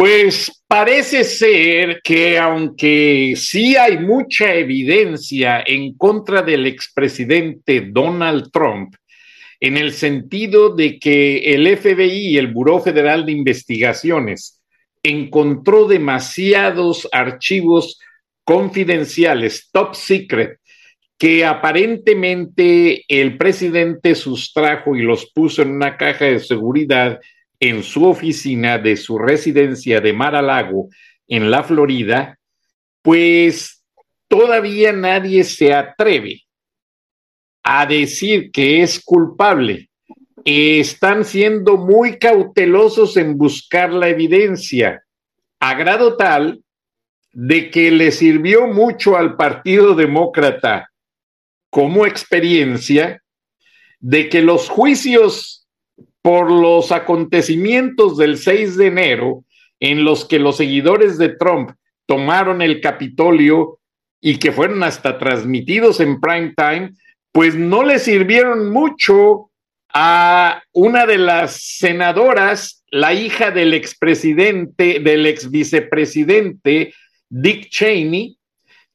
Pues parece ser que aunque sí hay mucha evidencia en contra del expresidente Donald Trump, en el sentido de que el FBI, el Buró Federal de Investigaciones, encontró demasiados archivos confidenciales, top secret, que aparentemente el presidente sustrajo y los puso en una caja de seguridad en su oficina de su residencia de Mar a Lago, en la Florida, pues todavía nadie se atreve a decir que es culpable. Están siendo muy cautelosos en buscar la evidencia, a grado tal de que le sirvió mucho al Partido Demócrata como experiencia de que los juicios por los acontecimientos del 6 de enero en los que los seguidores de Trump tomaron el Capitolio y que fueron hasta transmitidos en prime time, pues no le sirvieron mucho a una de las senadoras, la hija del expresidente, del ex vicepresidente Dick Cheney,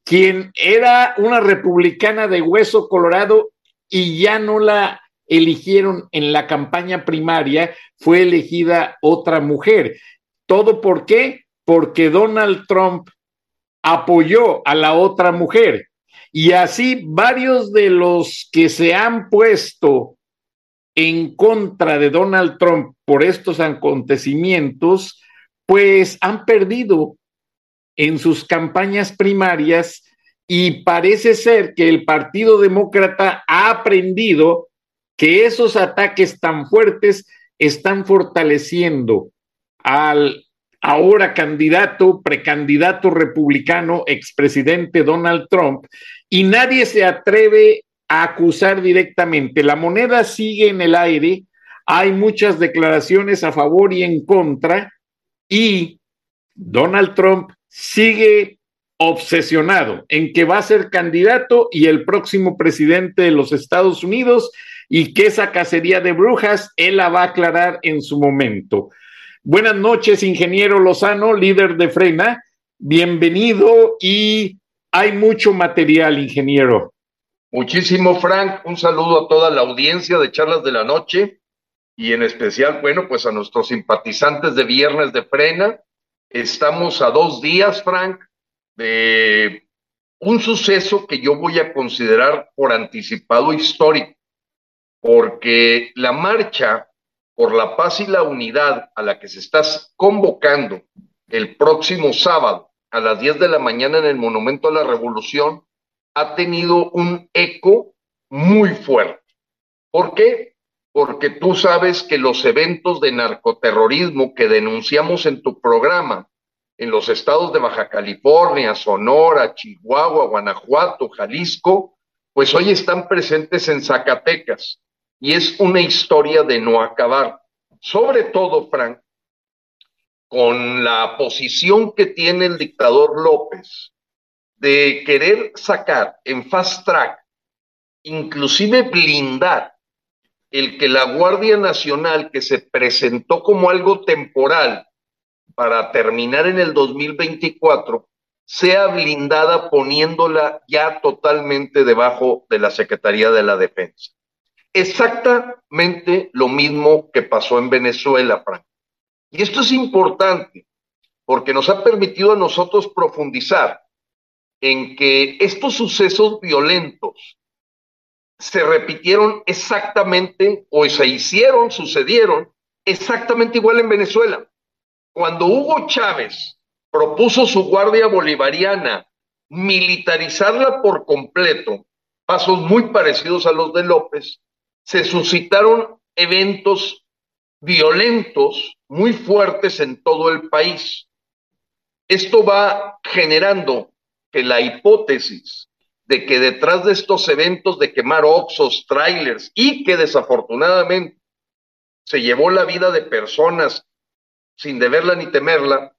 quien era una republicana de hueso colorado y ya no la eligieron en la campaña primaria, fue elegida otra mujer. ¿Todo por qué? Porque Donald Trump apoyó a la otra mujer. Y así varios de los que se han puesto en contra de Donald Trump por estos acontecimientos, pues han perdido en sus campañas primarias y parece ser que el Partido Demócrata ha aprendido que esos ataques tan fuertes están fortaleciendo al ahora candidato, precandidato republicano, expresidente Donald Trump, y nadie se atreve a acusar directamente. La moneda sigue en el aire, hay muchas declaraciones a favor y en contra, y Donald Trump sigue obsesionado en que va a ser candidato y el próximo presidente de los Estados Unidos y que esa cacería de brujas él la va a aclarar en su momento. Buenas noches, ingeniero Lozano, líder de Frena. Bienvenido y hay mucho material, ingeniero. Muchísimo, Frank. Un saludo a toda la audiencia de Charlas de la Noche y en especial, bueno, pues a nuestros simpatizantes de Viernes de Frena. Estamos a dos días, Frank, de un suceso que yo voy a considerar por anticipado histórico porque la marcha por la paz y la unidad a la que se está convocando el próximo sábado a las 10 de la mañana en el Monumento a la Revolución ha tenido un eco muy fuerte. ¿Por qué? Porque tú sabes que los eventos de narcoterrorismo que denunciamos en tu programa en los estados de Baja California, Sonora, Chihuahua, Guanajuato, Jalisco, pues hoy están presentes en Zacatecas y es una historia de no acabar. Sobre todo, Frank, con la posición que tiene el dictador López de querer sacar en fast track, inclusive blindar el que la Guardia Nacional, que se presentó como algo temporal para terminar en el 2024, sea blindada poniéndola ya totalmente debajo de la Secretaría de la Defensa exactamente lo mismo que pasó en Venezuela, Frank. Y esto es importante porque nos ha permitido a nosotros profundizar en que estos sucesos violentos se repitieron exactamente o se hicieron, sucedieron exactamente igual en Venezuela. Cuando Hugo Chávez propuso su guardia bolivariana militarizarla por completo, pasos muy parecidos a los de López, se suscitaron eventos violentos muy fuertes en todo el país. Esto va generando que la hipótesis de que detrás de estos eventos de quemar oxos, trailers y que desafortunadamente se llevó la vida de personas sin deberla ni temerla,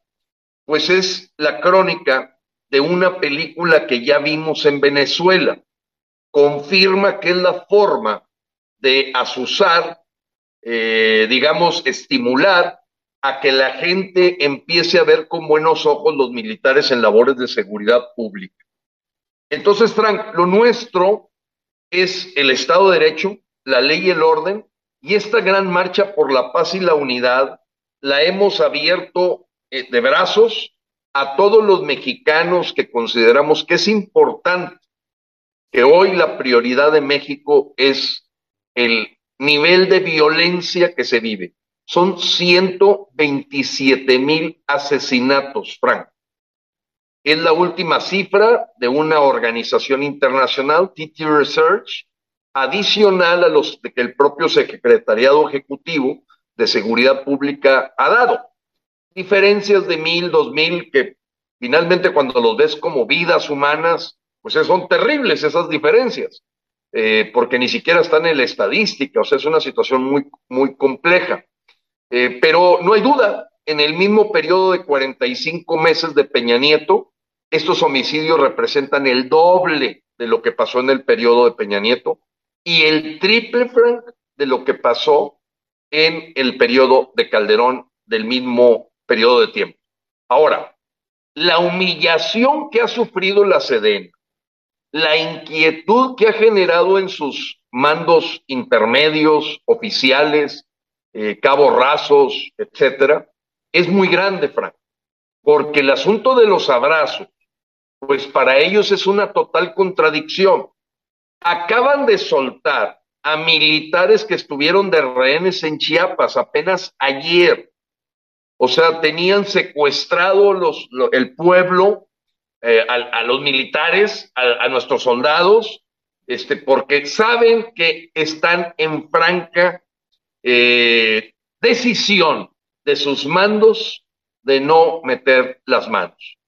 pues es la crónica de una película que ya vimos en Venezuela. Confirma que es la forma de asusar, eh, digamos, estimular a que la gente empiece a ver con buenos ojos los militares en labores de seguridad pública. Entonces, Frank, lo nuestro es el Estado de Derecho, la ley y el orden, y esta gran marcha por la paz y la unidad la hemos abierto eh, de brazos a todos los mexicanos que consideramos que es importante que hoy la prioridad de México es el nivel de violencia que se vive. Son 127 mil asesinatos, Frank. Es la última cifra de una organización internacional, TT Research, adicional a los que el propio Secretariado Ejecutivo de Seguridad Pública ha dado. Diferencias de mil, dos mil, que finalmente cuando los ves como vidas humanas, pues son terribles esas diferencias, eh, porque ni siquiera están en la estadística, o sea, es una situación muy, muy compleja. Eh, pero no hay duda, en el mismo periodo de 45 meses de Peña Nieto, estos homicidios representan el doble de lo que pasó en el periodo de Peña Nieto y el triple, de lo que pasó en el periodo de Calderón del mismo periodo de tiempo. Ahora, la humillación que ha sufrido la Sedena, la inquietud que ha generado en sus mandos intermedios, oficiales, eh, cabos rasos, etcétera, es muy grande, Frank, porque el asunto de los abrazos, pues para ellos es una total contradicción. Acaban de soltar a militares que estuvieron de rehenes en Chiapas apenas ayer. O sea, tenían secuestrado los, el pueblo, eh, a, los militares, a, nuestros soldados, este, porque saben que están en franca eh, decisión de sus mandos de no meter las manos.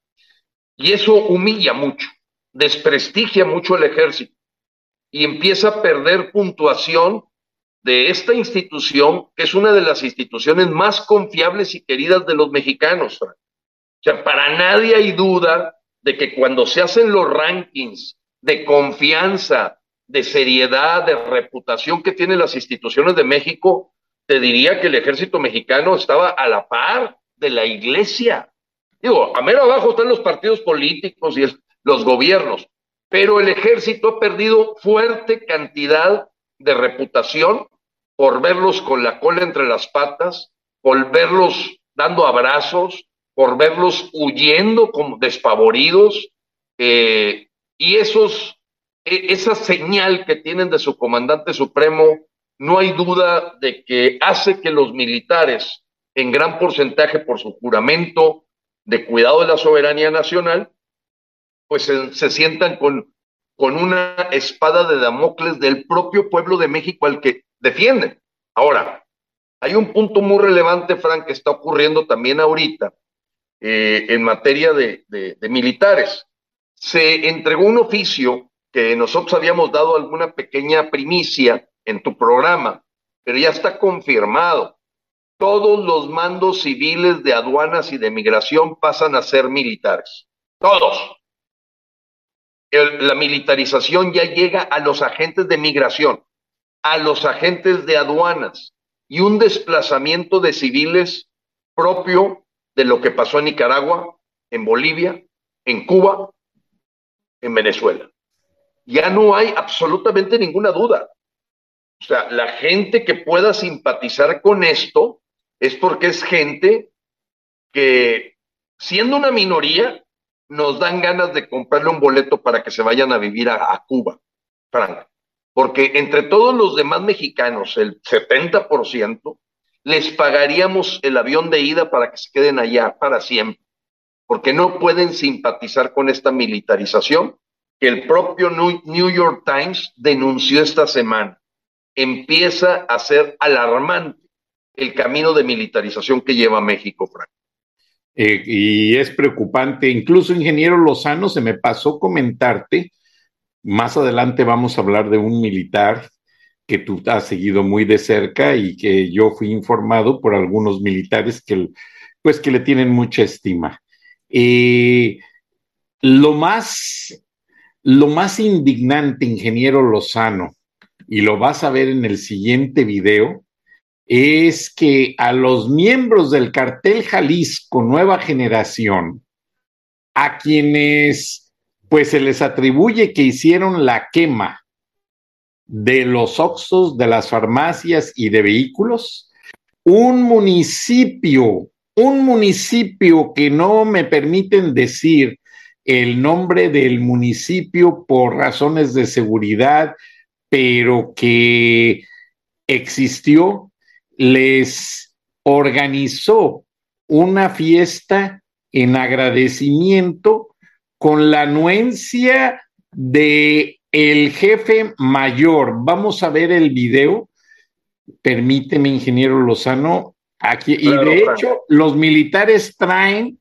Y eso humilla mucho, desprestigia mucho el ejército y empieza a perder puntuación de esta institución, que es una de las instituciones más confiables y queridas de los mexicanos. O sea, para nadie hay duda de que cuando se hacen los rankings de confianza, de seriedad, de reputación que tienen las instituciones de México, te diría que el ejército mexicano estaba a la par de la iglesia. Digo, a mero abajo están los partidos políticos y los gobiernos, pero el ejército ha perdido fuerte cantidad de reputación por verlos con la cola entre las patas, por verlos dando abrazos, por verlos huyendo como despavoridos, eh, y esos, e, esa señal que tienen de su comandante supremo, no hay duda de que hace que los militares, en gran porcentaje por su juramento, de cuidado de la soberanía nacional, pues se, sientan con, con una espada de Damocles del propio pueblo de México al que defienden. Ahora, hay un punto muy relevante, Frank, que está ocurriendo también ahorita eh, en materia de, de militares. Se entregó un oficio que nosotros habíamos dado alguna pequeña primicia en tu programa, pero ya está confirmado todos los mandos civiles de aduanas y de migración pasan a ser militares. Todos. la militarización ya llega a los agentes de migración, a los agentes de aduanas y un desplazamiento de civiles propio de lo que pasó en Nicaragua, en Bolivia, en Cuba, en Venezuela. Ya no hay absolutamente ninguna duda. O sea, la gente que pueda simpatizar con esto es porque es gente que, siendo una minoría, nos dan ganas de comprarle un boleto para que se vayan a vivir a, Cuba, Frank. porque entre todos los demás mexicanos, el 70%, les pagaríamos el avión de ida para que se queden allá para siempre, porque no pueden simpatizar con esta militarización que el propio New York Times denunció esta semana. Empieza a ser alarmante el camino de militarización que lleva México, Frank. Eh, y es preocupante. Incluso, ingeniero Lozano, se me pasó comentarte, más adelante vamos a hablar de un militar que tú has seguido muy de cerca y que yo fui informado por algunos militares que, pues, que le tienen mucha estima. Eh, lo más, lo más indignante, ingeniero Lozano, y lo vas a ver en el siguiente video, es que a los miembros del cartel Jalisco Nueva Generación, a quienes pues se les atribuye que hicieron la quema de los oxos, de las farmacias y de vehículos, un municipio, un municipio que no me permiten decir el nombre del municipio por razones de seguridad, pero que existió les organizó una fiesta en agradecimiento con la anuencia de el jefe mayor. Vamos a ver el video. Permíteme, ingeniero Lozano. Aquí, y de hecho, los militares traen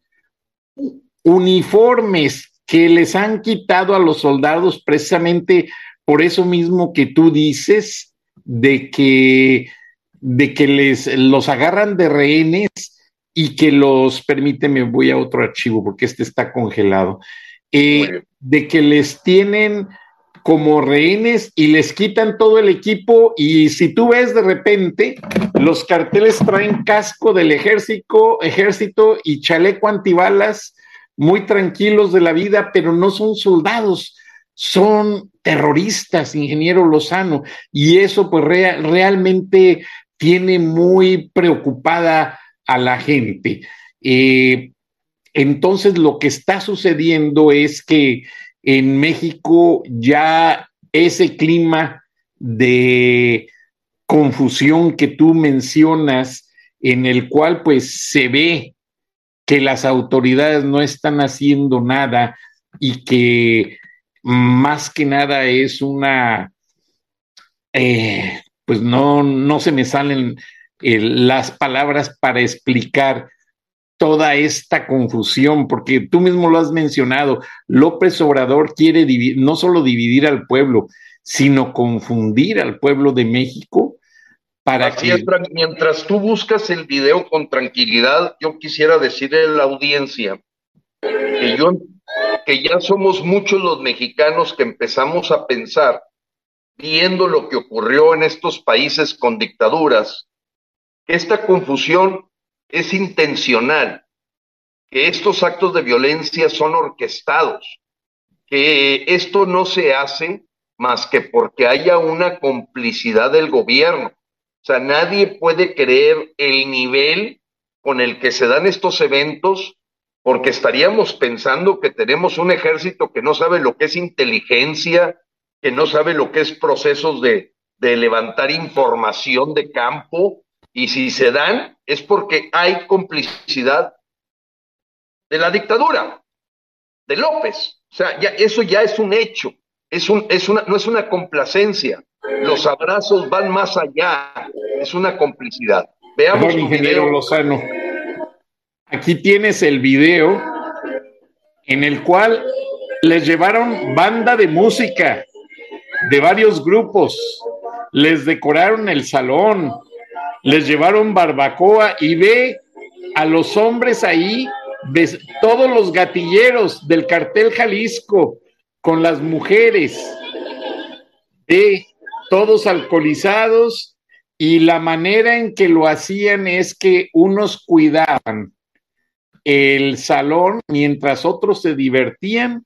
uniformes que les han quitado a los soldados precisamente por eso mismo que tú dices, de que de que les los agarran de rehenes y que los, permíteme, voy a otro archivo porque este está congelado, eh, de que les tienen como rehenes y les quitan todo el equipo y si tú ves de repente, los carteles traen casco del ejército, ejército y chaleco antibalas, muy tranquilos de la vida, pero no son soldados, son terroristas, ingeniero Lozano, y eso pues realmente tiene muy preocupada a la gente. Eh, entonces, lo que está sucediendo es que en México ya ese clima de confusión que tú mencionas, en el cual pues se ve que las autoridades no están haciendo nada y que más que nada es una, eh, pues no, no se me salen eh, las palabras para explicar toda esta confusión, porque tú mismo lo has mencionado, López Obrador quiere no solo dividir al pueblo, sino confundir al pueblo de México para que... mientras tú buscas el video con tranquilidad, yo quisiera decirle a la audiencia que, yo, que ya somos muchos los mexicanos que empezamos a pensar viendo lo que ocurrió en estos países con dictaduras, que esta confusión es intencional, que estos actos de violencia son orquestados, que esto no se hace más que porque haya una complicidad del gobierno. O sea, nadie puede creer el nivel con el que se dan estos eventos porque estaríamos pensando que tenemos un ejército que no sabe lo que es inteligencia, que no sabe lo que es procesos de, levantar información de campo y si se dan es porque hay complicidad de la dictadura, de López. O sea, ya, eso ya es un hecho, es un, es una, no es una complacencia. Los abrazos van más allá, es una complicidad. Veamos ingeniero Lozano. Aquí tienes el video en el cual les llevaron banda de música de varios grupos, les decoraron el salón, les llevaron barbacoa y ve a los hombres ahí, todos los gatilleros del cartel Jalisco con las mujeres, de todos alcoholizados y la manera en que lo hacían es que unos cuidaban el salón mientras otros se divertían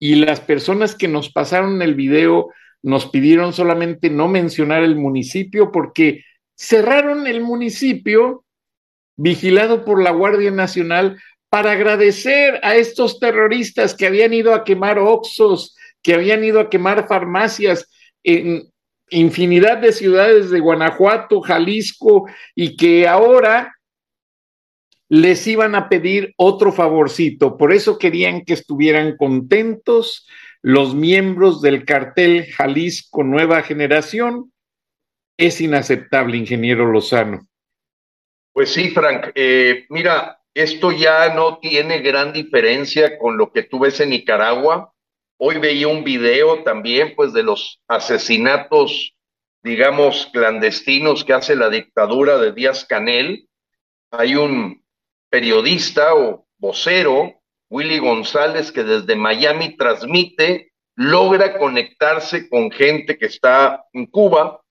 y las personas que nos pasaron el video nos pidieron solamente no mencionar el municipio porque cerraron el municipio vigilado por la Guardia Nacional para agradecer a estos terroristas que habían ido a quemar oxos, que habían ido a quemar farmacias. en infinidad de ciudades de Guanajuato, Jalisco, y que ahora les iban a pedir otro favorcito. Por eso querían que estuvieran contentos los miembros del cartel Jalisco Nueva Generación. Es inaceptable, ingeniero Lozano. Pues sí, Frank. Eh, mira, esto ya no tiene gran diferencia con lo que tú ves en Nicaragua. Hoy veía un video también, pues, de los asesinatos, digamos, clandestinos que hace la dictadura de Díaz Canel. Hay un periodista o vocero, Willy González, que desde Miami transmite, logra conectarse con gente que está en Cuba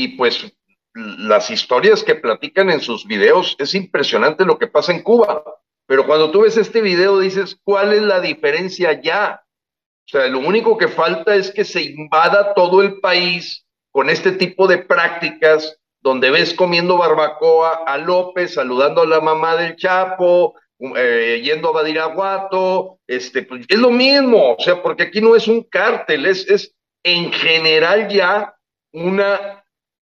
y pues las historias que platican en sus videos, es impresionante lo que pasa en Cuba. Pero cuando tú ves este video dices, ¿cuál es la diferencia ya? O sea, lo único que falta es que se invada todo el país con este tipo de prácticas donde ves comiendo barbacoa a López, saludando a la mamá del Chapo, eh, yendo a Badiraguato, este, pues, es lo mismo, o sea, porque aquí no es un cártel, es, es en general ya una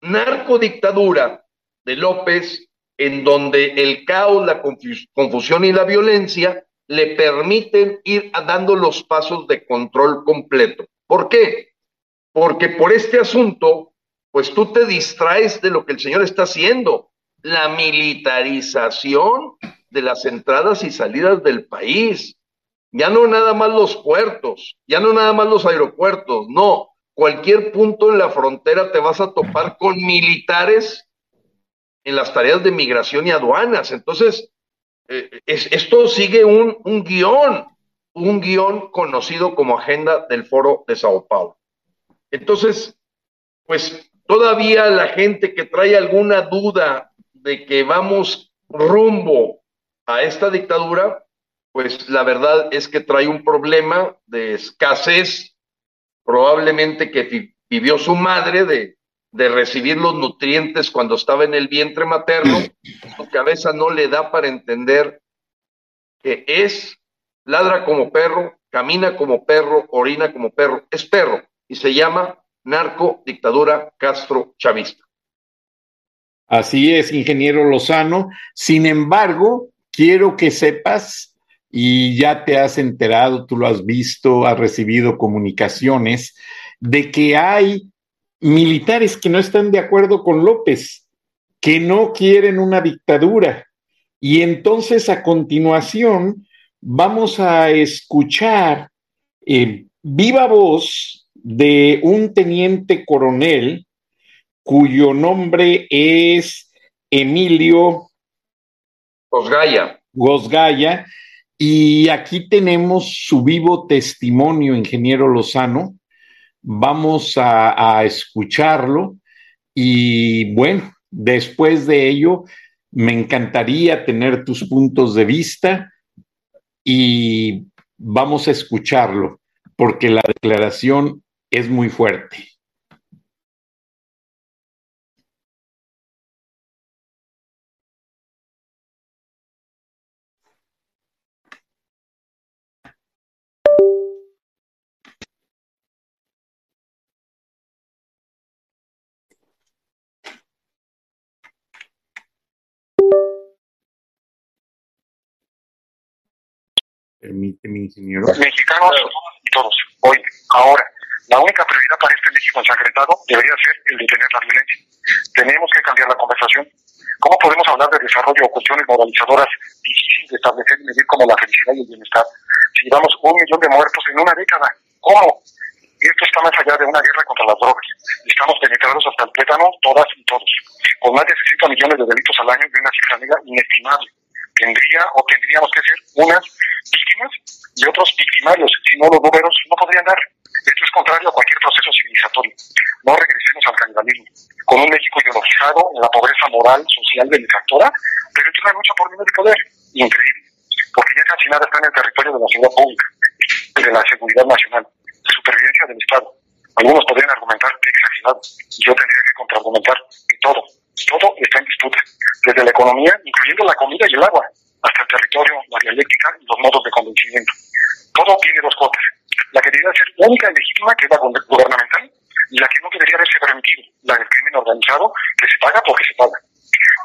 narcodictadura de López, en donde el caos, la confusión y la violencia le permiten ir dando los pasos de control completo. ¿Por qué? Porque por este asunto, pues tú te distraes de lo que el señor está haciendo, la militarización de las entradas y salidas del país. Ya no nada más los puertos, ya no nada más los aeropuertos, no, cualquier punto en la frontera te vas a topar con militares en las tareas de migración y aduanas. Entonces, eh, esto sigue un, un guion, un guion conocido como agenda del foro de Sao Paulo. Entonces, pues todavía la gente que trae alguna duda de que vamos rumbo a esta dictadura, pues la verdad es que trae un problema de escasez probablemente que vivió su madre de, de recibir los nutrientes cuando estaba en el vientre materno, su cabeza no le da para entender que es, ladra como perro, camina como perro, orina como perro, es perro y se llama narco dictadura Castro Chavista. Así es, ingeniero Lozano. Sin embargo, quiero que sepas y ya te has enterado, tú lo has visto, has recibido comunicaciones de que hay militares que no están de acuerdo con López, que no quieren una dictadura. Y entonces a continuación vamos a escuchar eh, viva voz de un teniente coronel cuyo nombre es Emilio Gosgaya. Gosgaya, y aquí tenemos su vivo testimonio, ingeniero Lozano. Vamos a, escucharlo y bueno, después de ello, me encantaría tener tus puntos de vista y vamos a escucharlo porque la declaración es muy fuerte. Permíteme, ingeniero. Mexicanos y todos, hoy, ahora, la única prioridad para este México ensangrentado debería ser el detener la violencia. Tenemos que cambiar la conversación. ¿Cómo podemos hablar de desarrollo o cuestiones moralizadoras difíciles de establecer y medir como la felicidad y el bienestar? Si llevamos un millón de muertos en una década, ¿cómo? Esto está más allá de una guerra contra las drogas. Estamos penetrados hasta el tétano, todas y todos, con más de 60 millones de delitos al año y una cifra negra inestimable. Tendría o tendríamos que ser unas víctimas y otros victimarios, si no los números no podrían dar. Esto es contrario a cualquier proceso civilizatorio. No regresemos al canibalismo, con un México ideologizado en la pobreza moral, social, benefactora, pero es una lucha por nivel de poder. Increíble, porque ya casi nada está en el territorio de la seguridad pública, de la seguridad nacional, de supervivencia del Estado. Algunos podrían argumentar que exagerado. Yo tendría que contraargumentar que todo, todo está en disputa, desde la economía, incluyendo la comida y el agua, hasta el territorio, la dialéctica y los modos de convencimiento. Todo tiene dos cuotas. La que debería ser única y legítima, que es la gubernamental, y la que no debería haberse permitido, la del crimen organizado, que se paga porque se paga.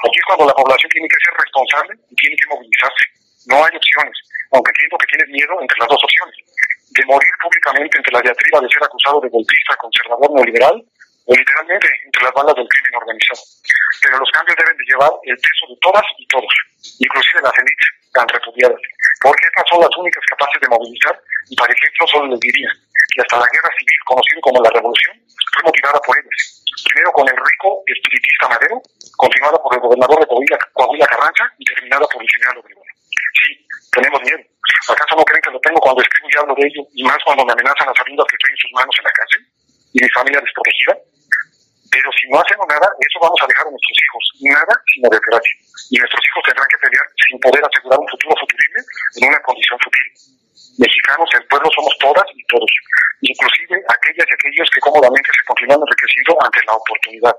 Aquí es cuando la población tiene que ser responsable y tiene que movilizarse. No hay opciones, aunque entiendo que tienes miedo entre las dos opciones. De morir públicamente entre la diatriba de ser acusado de golpista, conservador, neoliberal, literalmente entre las bandas del crimen organizado. Pero los cambios deben de llevar el peso de todas y todos, inclusive las élites tan repudiadas, porque estas son las únicas capaces de movilizar y para ejemplo solo les diría que hasta la guerra civil, conocida como la revolución, fue motivada por ellos. Primero con el rico espiritista Madero, continuada por el gobernador de Coahuila, Coahuila Carranza y terminada por el general Obregón. Sí, tenemos miedo. ¿Acaso no creen que lo tengo cuando escribo y hablo de ello, y más cuando me amenazan las sabiendas que estoy en sus manos en la cárcel y mi familia desprotegida? Pero si no hacemos nada, eso vamos a dejar a nuestros hijos. Nada sino desgracia. Y nuestros hijos tendrán que pelear sin poder asegurar un futuro futurible en una condición futil. Mexicanos, el pueblo somos todas y todos, inclusive aquellas y aquellos que cómodamente se continúan enriqueciendo ante la oportunidad.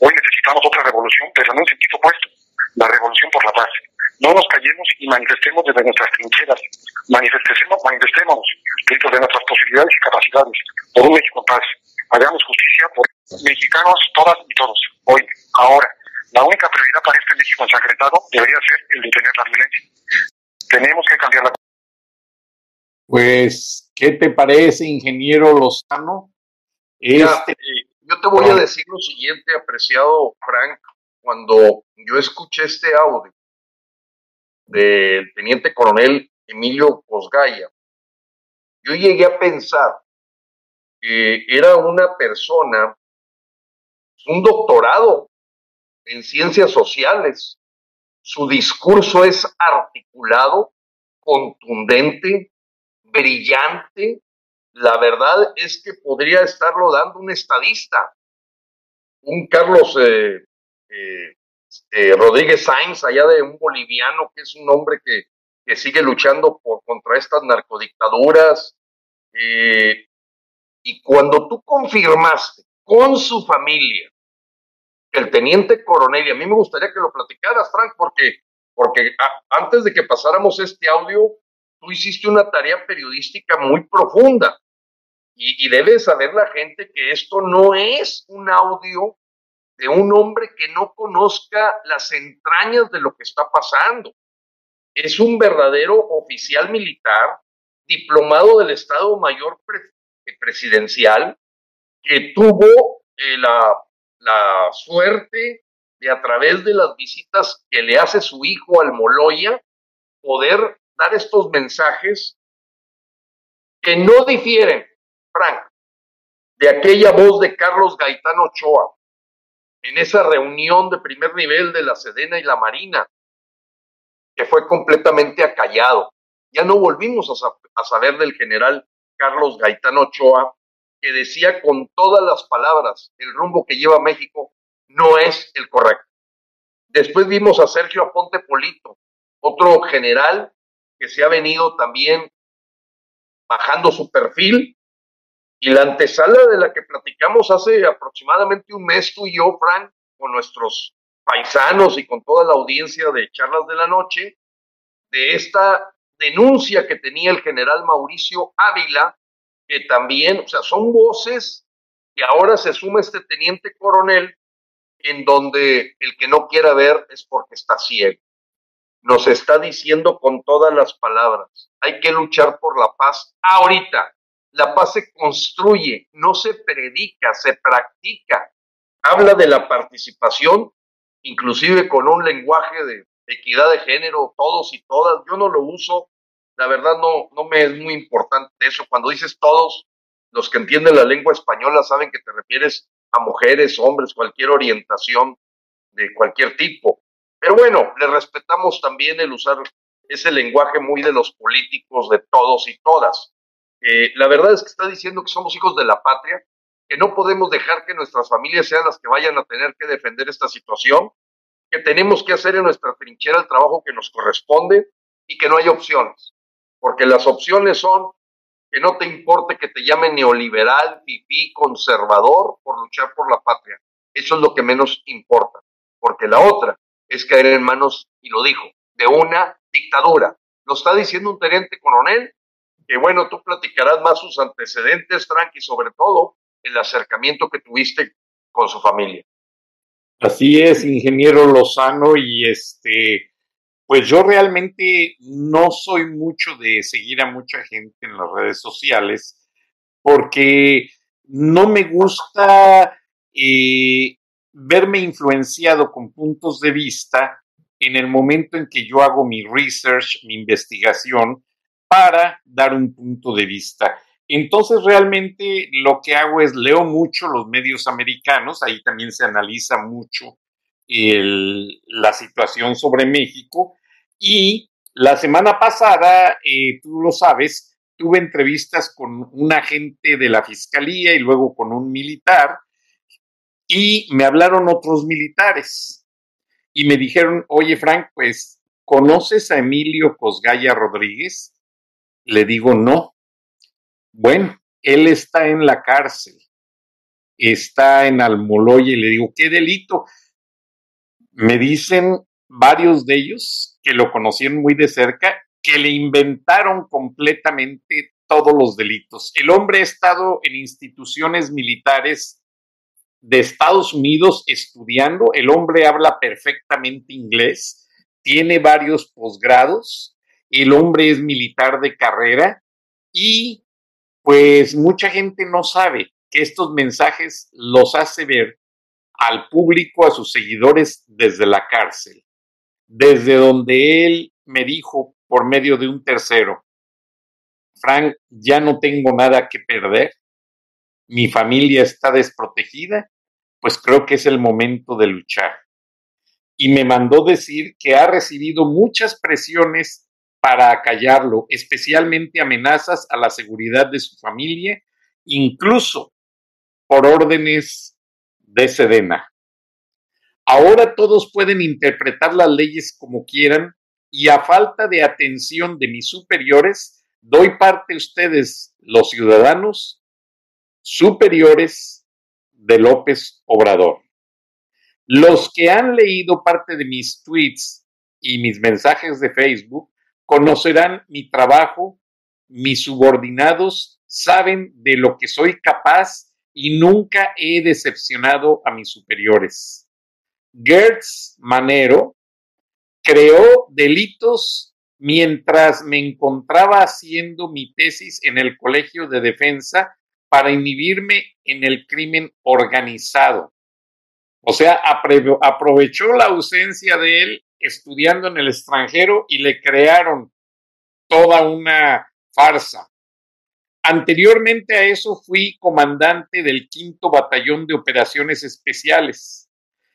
Hoy necesitamos otra revolución, pero en un sentido opuesto, la revolución por la paz. No nos callemos y manifestemos desde nuestras trincheras. Manifestemos, manifestémonos dentro de nuestras posibilidades y capacidades por un México en paz. Hagamos justicia por mexicanos, todas y todos. Hoy, ahora, la única prioridad para este México ensangrentado debería ser el detener la violencia. Tenemos que cambiar la. Pues, ¿qué te parece, ingeniero Lozano? Este... yo te voy a decir lo siguiente, apreciado Frank, cuando yo escuché este audio del teniente coronel Emilio Cosgaya, yo llegué a pensar que era una persona, un doctorado en ciencias sociales. Su discurso es articulado, contundente, brillante. La verdad es que podría estarlo dando un estadista, un Carlos eh, eh, eh, Rodríguez Sainz, allá de un boliviano que es un hombre que, que sigue luchando por, contra estas narcodictaduras. Y cuando tú confirmaste con su familia el teniente coronel, y a mí me gustaría que lo platicaras, Frank, porque, porque antes de que pasáramos este audio, tú hiciste una tarea periodística muy profunda. Y, y debe saber la gente que esto no es un audio de un hombre que no conozca las entrañas de lo que está pasando. Es un verdadero oficial militar, diplomado del Estado Mayor Presidencial, que tuvo eh, la suerte de a través de las visitas que le hace su hijo al Moloya, poder dar estos mensajes que no difieren, Frank, de aquella voz de Carlos Gaitán Ochoa en esa reunión de primer nivel de la Sedena y la Marina, que fue completamente acallado. Ya no volvimos a saber del general Carlos Gaitán Ochoa que decía con todas las palabras, el rumbo que lleva México no es el correcto. Después vimos a Sergio Aponte Polito, otro general que se ha venido también bajando su perfil. Y la antesala de la que platicamos hace aproximadamente un mes tú y yo, Frank, con nuestros paisanos y con toda la audiencia de Charlas de la Noche, de esta denuncia que tenía el general Mauricio Ávila que también, o sea, son voces que ahora se suma este teniente coronel en donde el que no quiera ver es porque está ciego. Nos está diciendo con todas las palabras, hay que luchar por la paz ahorita. La paz se construye, no se predica, se practica. Habla de la participación, inclusive con un lenguaje de equidad de género, todos y todas. Yo no lo uso la verdad no, no me es muy importante eso. Cuando dices todos, los que entienden la lengua española saben que te refieres a mujeres, hombres, cualquier orientación de cualquier tipo. Pero bueno, le respetamos también el usar ese lenguaje muy de los políticos, de todos y todas. Eh, la verdad es que está diciendo que somos hijos de la patria, que no podemos dejar que nuestras familias sean las que vayan a tener que defender esta situación, que tenemos que hacer en nuestra trinchera el trabajo que nos corresponde y que no hay opciones porque las opciones son que no te importe que te llamen neoliberal, pipí, conservador por luchar por la patria. Eso es lo que menos importa, porque la otra es caer en manos, y lo dijo, de una dictadura. Lo está diciendo un teniente coronel, que bueno, tú platicarás más sus antecedentes, Frank, y sobre todo el acercamiento que tuviste con su familia. Así es, ingeniero Lozano, y este, pues yo realmente no soy mucho de seguir a mucha gente en las redes sociales, porque no me gusta eh, verme influenciado con puntos de vista en el momento en que yo hago mi research, mi investigación, para dar un punto de vista. Entonces realmente lo que hago es leo mucho los medios americanos, ahí también se analiza mucho la situación sobre México y la semana pasada, eh, tú lo sabes, tuve entrevistas con un agente de la fiscalía y luego con un militar y me hablaron otros militares y me dijeron, oye Frank, pues, ¿conoces a Emilio Cosgaya Rodríguez? Le digo, no. Bueno, él está en la cárcel, está en Almoloya y le digo, ¿qué delito? Me dicen varios de ellos que lo conocieron muy de cerca, que le inventaron completamente todos los delitos. El hombre ha estado en instituciones militares de Estados Unidos estudiando, el hombre habla perfectamente inglés, tiene varios posgrados, el hombre es militar de carrera y pues mucha gente no sabe que estos mensajes los hace ver al público, a sus seguidores desde la cárcel, desde donde él me dijo por medio de un tercero, Frank, ya no tengo nada que perder, mi familia está desprotegida, pues creo que es el momento de luchar. Y me mandó decir que ha recibido muchas presiones para acallarlo, especialmente amenazas a la seguridad de su familia, incluso por órdenes de Sedena. Ahora todos pueden interpretar las leyes como quieran y a falta de atención de mis superiores, doy parte a ustedes, los ciudadanos superiores de López Obrador. Los que han leído parte de mis tweets y mis mensajes de Facebook conocerán mi trabajo, mis subordinados saben de lo que soy capaz y nunca he decepcionado a mis superiores. Gertz Manero creó delitos mientras me encontraba haciendo mi tesis en el Colegio de Defensa para inhibirme en el crimen organizado. O sea, aprovechó la ausencia de él estudiando en el extranjero y le crearon toda una farsa. Anteriormente a eso fui comandante del quinto batallón de operaciones especiales.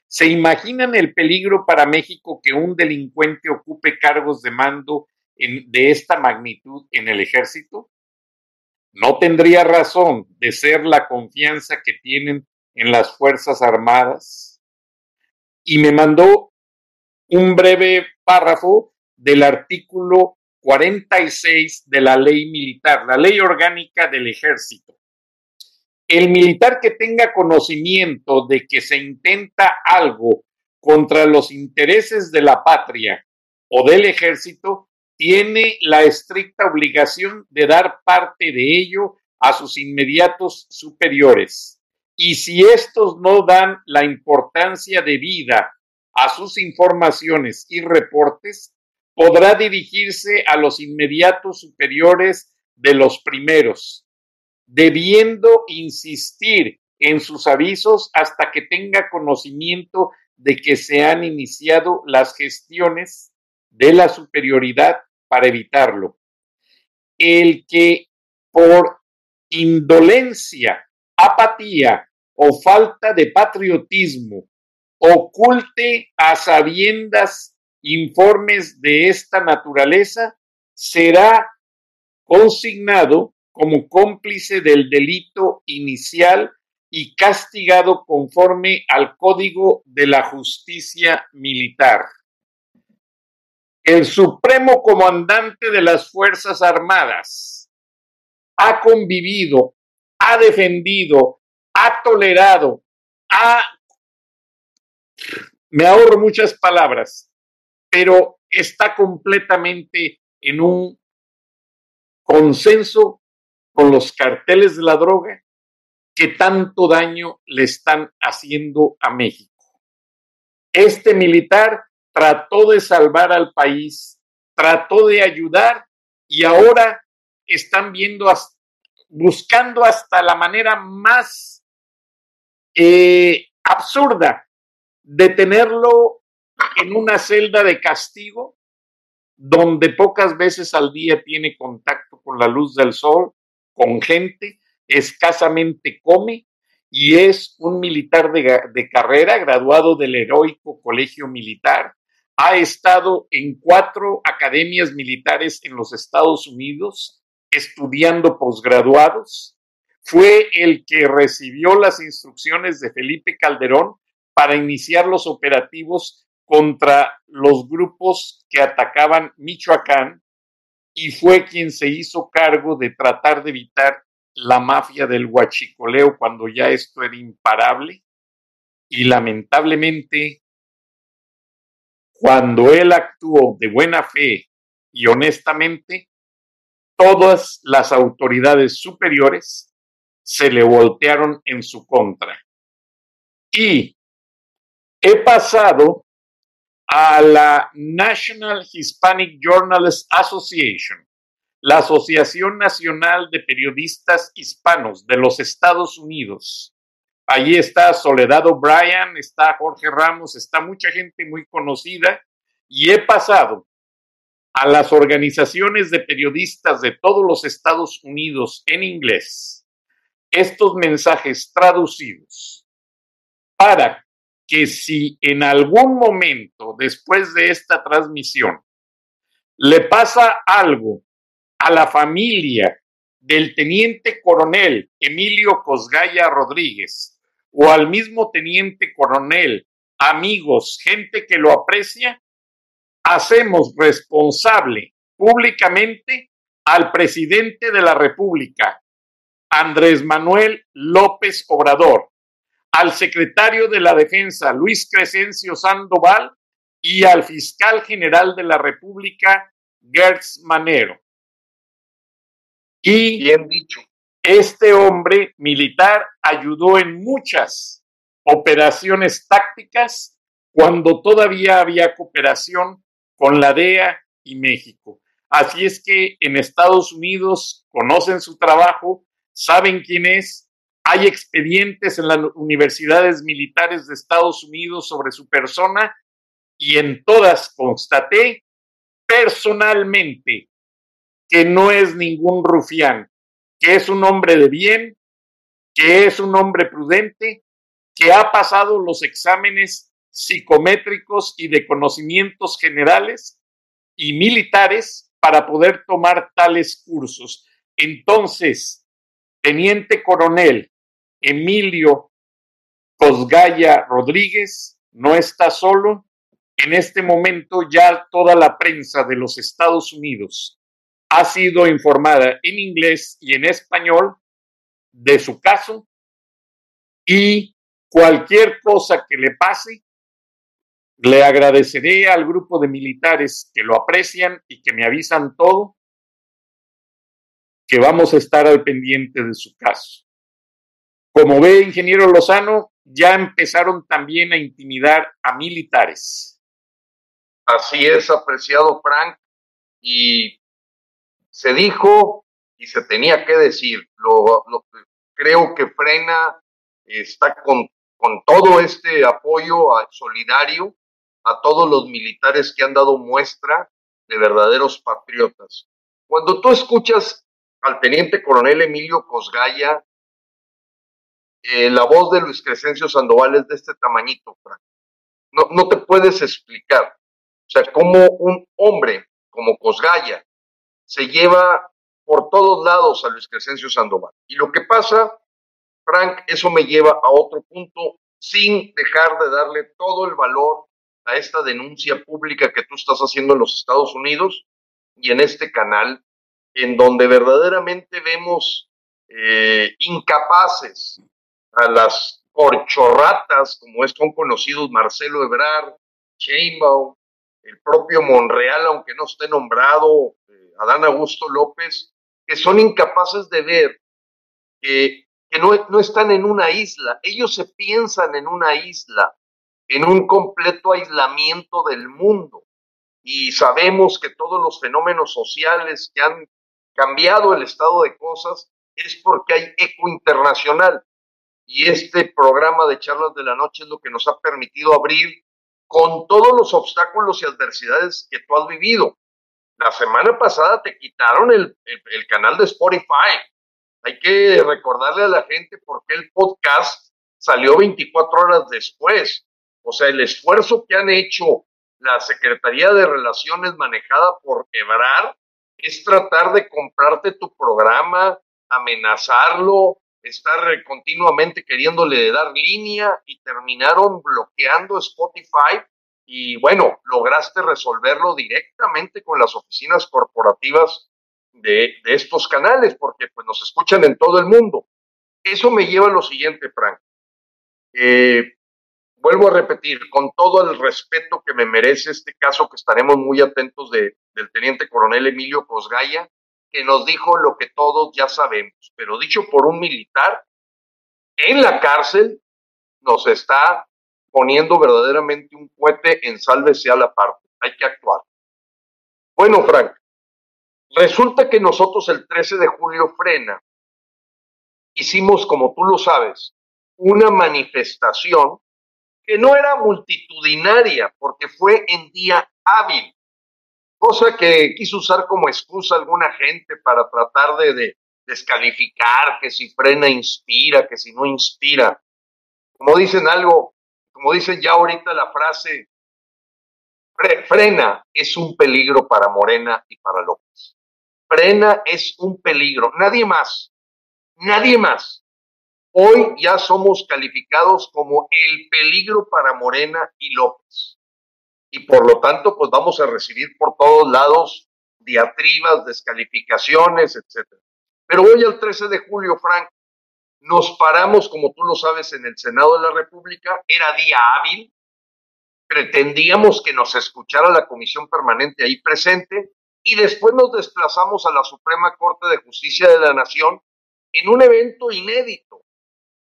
¿Se imaginan el peligro para México que un delincuente ocupe cargos de mando de esta magnitud en el ejército? No tendría razón de ser la confianza que tienen en las Fuerzas Armadas. Y me mandó un breve párrafo del artículo 46 de la ley militar, la ley orgánica del ejército. El militar que tenga conocimiento de que se intenta algo contra los intereses de la patria o del ejército, tiene la estricta obligación de dar parte de ello a sus inmediatos superiores. Y si estos no dan la importancia de vida a sus informaciones y reportes, podrá dirigirse a los inmediatos superiores de los primeros, debiendo insistir en sus avisos hasta que tenga conocimiento de que se han iniciado las gestiones de la superioridad para evitarlo. El que por indolencia, apatía o falta de patriotismo oculte a sabiendas informes de esta naturaleza, será consignado como cómplice del delito inicial y castigado conforme al Código de la Justicia Militar. El Supremo Comandante de las Fuerzas Armadas ha convivido, ha defendido, ha tolerado, ha me ahorro muchas palabras, pero está completamente en un consenso con los carteles de la droga, que tanto daño le están haciendo a México. Este militar trató de salvar al país, trató de ayudar y ahora están viendo, buscando hasta la manera más eh, absurda de tenerlo en una celda de castigo donde pocas veces al día tiene contacto con la luz del sol, con gente, escasamente come y es un militar de, de, carrera, graduado del heroico colegio militar. Ha estado en cuatro academias militares en los Estados Unidos estudiando posgraduados. Fue el que recibió las instrucciones de Felipe Calderón para iniciar los operativos contra los grupos que atacaban Michoacán y fue quien se hizo cargo de tratar de evitar la mafia del huachicoleo cuando ya esto era imparable y lamentablemente cuando él actuó de buena fe y honestamente, todas las autoridades superiores se le voltearon en su contra. Y he pasado a la National Hispanic Journalists Association, la Asociación Nacional de Periodistas Hispanos de los Estados Unidos. Allí está Soledad O'Brien, está Jorge Ramos, está mucha gente muy conocida y he pasado a las organizaciones de periodistas de todos los Estados Unidos en inglés estos mensajes traducidos para que si en algún momento después de esta transmisión le pasa algo a la familia del teniente coronel Emilio Cosgaya Rodríguez o al mismo teniente coronel, amigos, gente que lo aprecia, hacemos responsable públicamente al presidente de la República, Andrés Manuel López Obrador, al secretario de la Defensa, Luis Crescencio Sandoval, y al fiscal general de la República, Gertz Manero. Y Bien dicho. este hombre militar ayudó en muchas operaciones tácticas cuando todavía había cooperación con la DEA y México. Así es que en Estados Unidos conocen su trabajo, saben quién es, hay expedientes en las universidades militares de Estados Unidos sobre su persona y en todas constaté personalmente que no es ningún rufián, que es un hombre de bien, que es un hombre prudente, que ha pasado los exámenes psicométricos y de conocimientos generales y militares para poder tomar tales cursos. Entonces, Teniente Coronel Emilio Cosgaya Rodríguez no está solo. En este momento ya toda la prensa de los Estados Unidos ha sido informada en inglés y en español de su caso y cualquier cosa que le pase, le agradeceré al grupo de militares que lo aprecian y que me avisan todo, que vamos a estar al pendiente de su caso. Como ve, ingeniero Lozano, ya empezaron también a intimidar a militares. Así es, apreciado Frank, y se dijo y se tenía que decir. Lo, lo creo que Frena está con, con todo este apoyo solidario a todos los militares que han dado muestra de verdaderos patriotas. Cuando tú escuchas al teniente coronel Emilio Cosgaya, eh, la voz de Luis Crescencio Sandoval es de este tamañito, Frank. No, no te puedes explicar. O sea, como un hombre como Cosgaya, se lleva por todos lados a Luis Crescencio Sandoval. Y lo que pasa, Frank, eso me lleva a otro punto, sin dejar de darle todo el valor a esta denuncia pública que tú estás haciendo en los Estados Unidos y en este canal, en donde verdaderamente vemos eh, incapaces a las corchorratas, como son conocidos Marcelo Ebrard, Sheinbaum, el propio Monreal, aunque no esté nombrado, Adán Augusto López, que son incapaces de ver que no están en una isla, ellos se piensan en una isla, en un completo aislamiento del mundo. Y sabemos que todos los fenómenos sociales que han cambiado el estado de cosas es porque hay eco internacional. Y este programa de charlas de la noche es lo que nos ha permitido abrir con todos los obstáculos y adversidades que tú has vivido. La semana pasada te quitaron el, el, canal de Spotify. Hay que recordarle a la gente por qué el podcast salió 24 horas después. O sea, el esfuerzo que han hecho la Secretaría de Relaciones manejada por Ebrar es tratar de comprarte tu programa, amenazarlo, estar continuamente queriéndole dar línea y terminaron bloqueando Spotify y bueno, lograste resolverlo directamente con las oficinas corporativas de, estos canales porque pues nos escuchan en todo el mundo. Eso me lleva a lo siguiente, Frank. Eh, vuelvo a repetir, con todo el respeto que me merece este caso, que estaremos muy atentos de, del teniente coronel Emilio Cosgaya, que nos dijo lo que todos ya sabemos, pero dicho por un militar, en la cárcel nos está poniendo verdaderamente un cohete en sálvese a la parte. Hay que actuar. Bueno, Frank, resulta que nosotros el 13 de julio frena hicimos, como tú lo sabes, una manifestación que no era multitudinaria porque fue en día hábil cosa que quiso usar como excusa alguna gente para tratar de, descalificar que si frena inspira, que si no inspira. Como dicen algo, como dicen ya ahorita la frase, frena es un peligro para Morena y para López. Frena es un peligro, nadie más, nadie más. Hoy ya somos calificados como el peligro para Morena y López y por lo tanto, pues vamos a recibir por todos lados diatribas, descalificaciones, etcétera. Pero hoy, el 13 de julio, Frank, nos paramos, como tú lo sabes, en el Senado de la República, era día hábil, pretendíamos que nos escuchara la comisión permanente ahí presente y después nos desplazamos a la Suprema Corte de Justicia de la Nación en un evento inédito.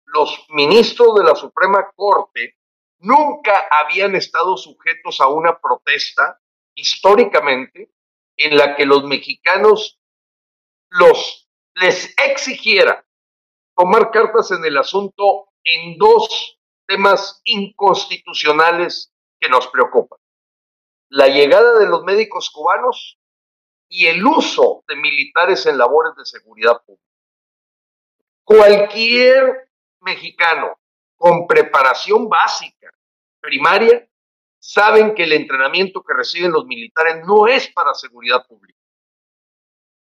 Los ministros de la Suprema Corte nunca habían estado sujetos a una protesta históricamente en la que los mexicanos los les exigiera tomar cartas en el asunto en dos temas inconstitucionales que nos preocupan. La llegada de los médicos cubanos y el uso de militares en labores de seguridad pública. Cualquier mexicano con preparación básica, primaria, saben que el entrenamiento que reciben los militares no es para seguridad pública.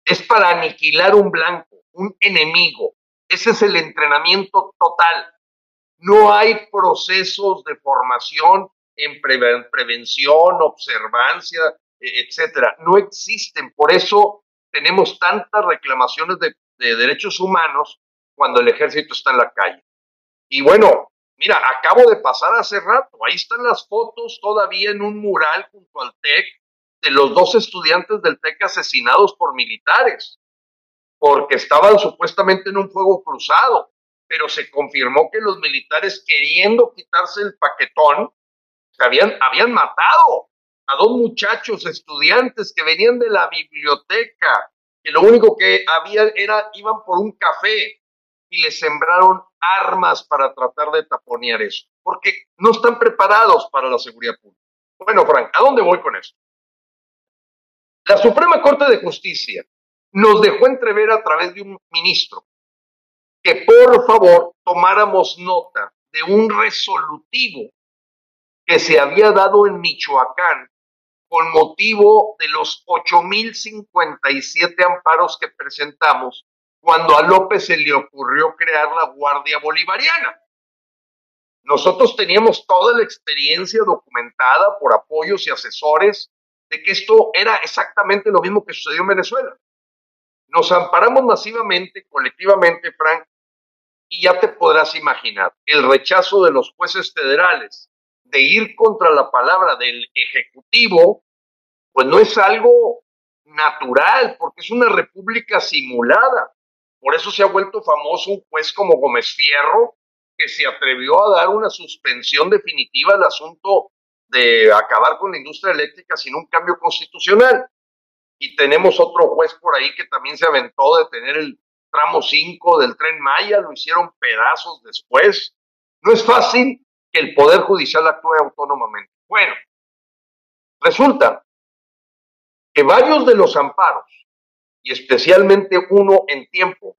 Es para aniquilar un blanco, un enemigo. Ese es el entrenamiento total. No hay procesos de formación en prevención, observancia, e-, etcétera. No existen. Por eso tenemos tantas reclamaciones de derechos humanos cuando el ejército está en la calle. Y bueno, mira, acabo de pasar hace rato, ahí están las fotos todavía en un mural junto al TEC de los dos estudiantes del TEC asesinados por militares, porque estaban supuestamente en un fuego cruzado, pero se confirmó que los militares queriendo quitarse el paquetón, habían, habían matado a dos muchachos estudiantes que venían de la biblioteca, que lo único que había era, iban por un café y les sembraron armas para tratar de taponear eso, porque no están preparados para la seguridad pública. Bueno, Frank, ¿a dónde voy con esto? La Suprema Corte de Justicia nos dejó entrever a través de un ministro que por favor tomáramos nota de un resolutivo que se había dado en Michoacán con motivo de los 8.057 amparos que presentamos cuando a López se le ocurrió crear la Guardia Bolivariana. Nosotros teníamos toda la experiencia documentada por apoyos y asesores de que esto era exactamente lo mismo que sucedió en Venezuela. Nos amparamos masivamente, colectivamente, Frank, y ya te podrás imaginar el rechazo de los jueces federales de ir contra la palabra del Ejecutivo, pues no es algo natural, porque es una república simulada Por eso se ha vuelto famoso un juez como Gómez Fierro, que se atrevió a dar una suspensión definitiva al asunto de acabar con la industria eléctrica sin un cambio constitucional. Y tenemos otro juez por ahí que también se aventó de tener el tramo 5 del tren Maya, lo hicieron pedazos después. No es fácil que el Poder Judicial actúe autónomamente. Bueno, resulta que varios de los amparos, y especialmente uno en tiempo,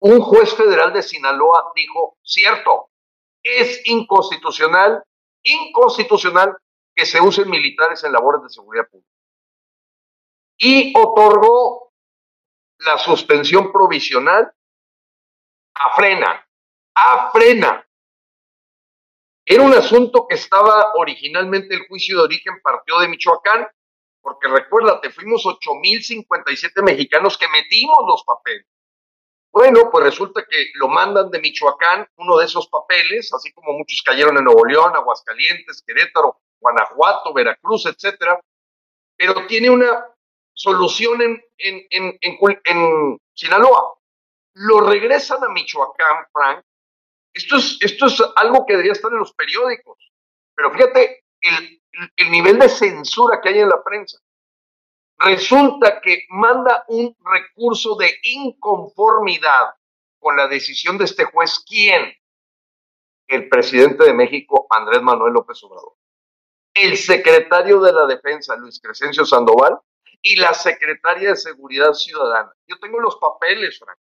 un juez federal de Sinaloa dijo, cierto, es inconstitucional, inconstitucional que se usen militares en labores de seguridad pública. Y otorgó la suspensión provisional a frena, a frena. Era un asunto que estaba originalmente el juicio de origen partió de Michoacán, porque recuérdate, fuimos 8.057 mexicanos que metimos los papeles. Bueno, pues resulta que lo mandan de Michoacán, uno de esos papeles, así como muchos cayeron en Nuevo León, Aguascalientes, Querétaro, Guanajuato, Veracruz, etcétera, pero tiene una solución en, en, en, en, Sinaloa. Lo regresan a Michoacán, Frank. Esto es, esto es algo que debería estar en los periódicos. Pero fíjate el, el nivel de censura que hay en la prensa. Resulta que manda un recurso de inconformidad con la decisión de este juez. ¿Quién? El presidente de México, Andrés Manuel López Obrador. El secretario de la Defensa, Luis Crescencio Sandoval, y la secretaria de Seguridad Ciudadana. Yo tengo los papeles, Frank,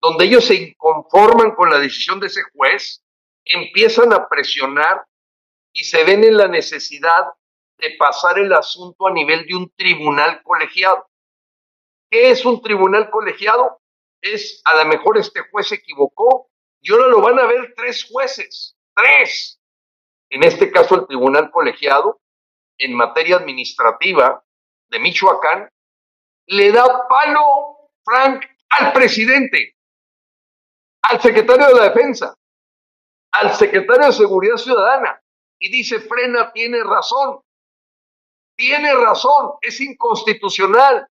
donde ellos se inconforman con la decisión de ese juez, empiezan a presionar y se ven en la necesidad de pasar el asunto a nivel de un tribunal colegiado. ¿Qué es un tribunal colegiado? Es, a lo mejor este juez se equivocó y ahora lo van a ver tres jueces, tres. En este caso, el tribunal colegiado, en materia administrativa, de Michoacán, le da palo, Frank, al presidente, al secretario de la Defensa, al secretario de Seguridad Ciudadana, y dice, frena, tiene razón, tiene razón, es inconstitucional,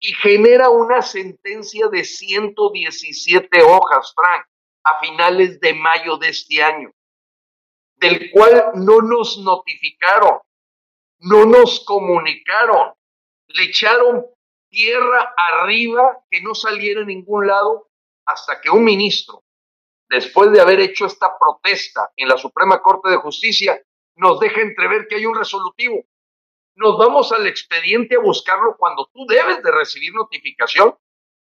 y genera una sentencia de 117 hojas, Frank, a finales de mayo de este año, del cual no nos notificaron no nos comunicaron, le echaron tierra arriba que no saliera a ningún lado hasta que un ministro, después de haber hecho esta protesta en la Suprema Corte de Justicia, nos deja entrever que hay un resolutivo. Nos vamos al expediente a buscarlo cuando tú debes de recibir notificación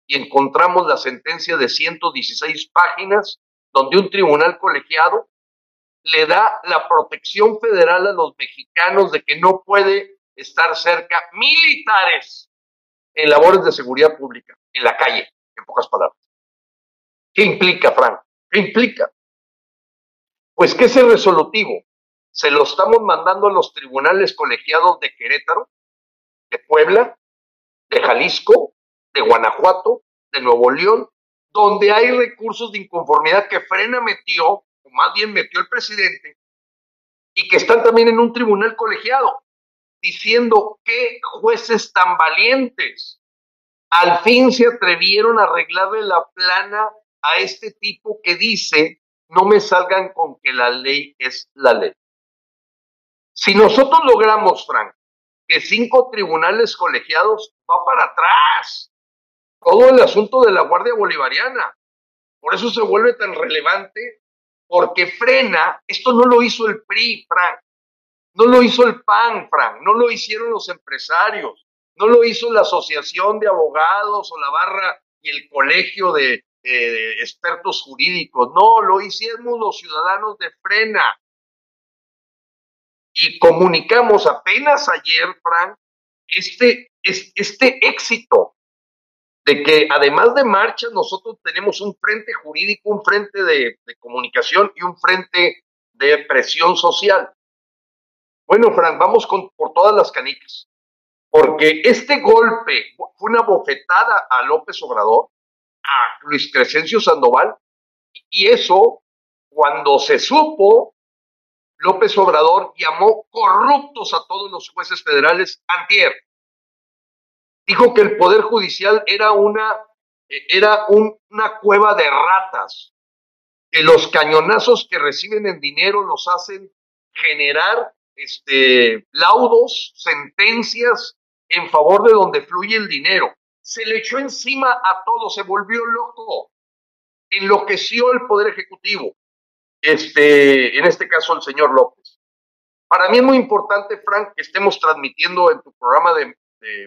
y encontramos la sentencia de 116 páginas donde un tribunal colegiado le da la protección federal a los mexicanos de que no puede estar cerca militares en labores de seguridad pública, en la calle, en pocas palabras. ¿Qué implica, Frank? ¿Qué implica? Pues que ese resolutivo se lo estamos mandando a los tribunales colegiados de Querétaro, de Puebla, de Jalisco, de Guanajuato, de Nuevo León, donde hay recursos de inconformidad que Frena metió o más bien metió el presidente, y que están también en un tribunal colegiado, diciendo qué jueces tan valientes al fin se atrevieron a arreglarle la plana a este tipo que dice, no me salgan con que la ley es la ley. Si nosotros logramos, Frank, que cinco tribunales colegiados va para atrás todo el asunto de la Guardia Bolivariana. Por eso se vuelve tan relevante porque frena, esto no lo hizo el PRI, Frank, no lo hizo el PAN, Frank, no lo hicieron los empresarios, no lo hizo la Asociación de Abogados o la Barra y el Colegio de Expertos Jurídicos, no, lo hicimos los ciudadanos de frena. Y comunicamos apenas ayer, Frank, este, este éxito de que además de marcha, nosotros tenemos un frente jurídico, un frente de, comunicación y un frente de presión social. Bueno, Fran, vamos con, por todas las canicas, porque este golpe fue una bofetada a López Obrador, a Luis Crescencio Sandoval, y eso, cuando se supo, López Obrador llamó corruptos a todos los jueces federales antier dijo que el Poder Judicial era una eh, era una cueva de ratas, que los cañonazos que reciben en dinero los hacen generar este, laudos, sentencias en favor de donde fluye el dinero. Se le echó encima a todo, se volvió loco, enloqueció el Poder Ejecutivo, este, en este caso el señor López. Para mí es muy importante, Frank, que estemos transmitiendo en tu programa de,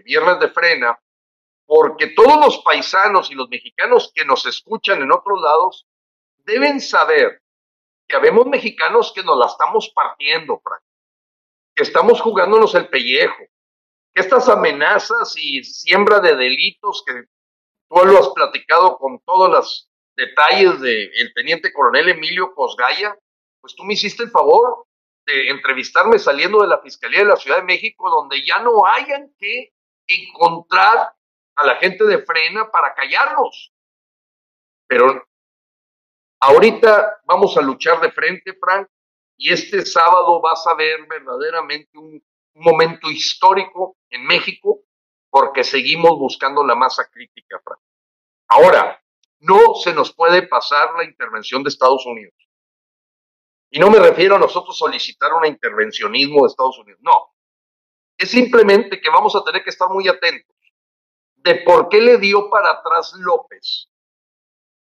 Viernes de Frena, porque todos los paisanos y los mexicanos que nos escuchan en otros lados deben saber que habemos mexicanos que nos la estamos partiendo, Frank, que estamos jugándonos el pellejo, estas amenazas y siembra de delitos que tú lo has platicado con todos los detalles del teniente coronel Emilio Cosgaya, pues tú me hiciste el favor de entrevistarme saliendo de la Fiscalía de la Ciudad de México, donde ya no hayan que encontrar a la gente de frena para callarlos. Pero ahorita vamos a luchar de frente, Frank, y este sábado vas a ver verdaderamente un, momento histórico en México porque seguimos buscando la masa crítica. Ahora, no se nos puede pasar la intervención de Estados Unidos. Y no me refiero a nosotros solicitar un intervencionismo de Estados Unidos, no. Es simplemente que vamos a tener que estar muy atentos de por qué le dio para atrás López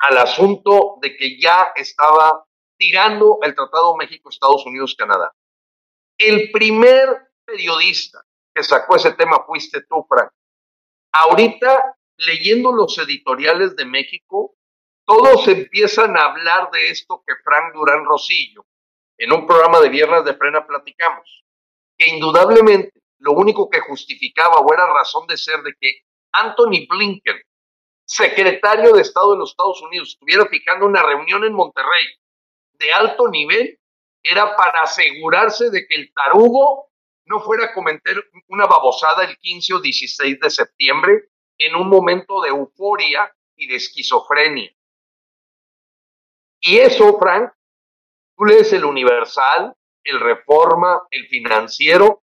al asunto de que ya estaba tirando el Tratado México-Estados Unidos-Canadá. El primer periodista que sacó ese tema fuiste tú, Frank. Ahorita, leyendo los editoriales de México, todos empiezan a hablar de esto que Frank Durán Rosillo, en un programa de Viernes de Frena platicamos, que indudablemente lo único que justificaba o era razón de ser de que Anthony Blinken, secretario de Estado de los Estados Unidos, estuviera fijando una reunión en Monterrey de alto nivel, era para asegurarse de que el tarugo no fuera a cometer una babosada el 15 o 16 de septiembre en un momento de euforia y de esquizofrenia. Y eso, Frank, tú lees el Universal, el Reforma, el Financiero,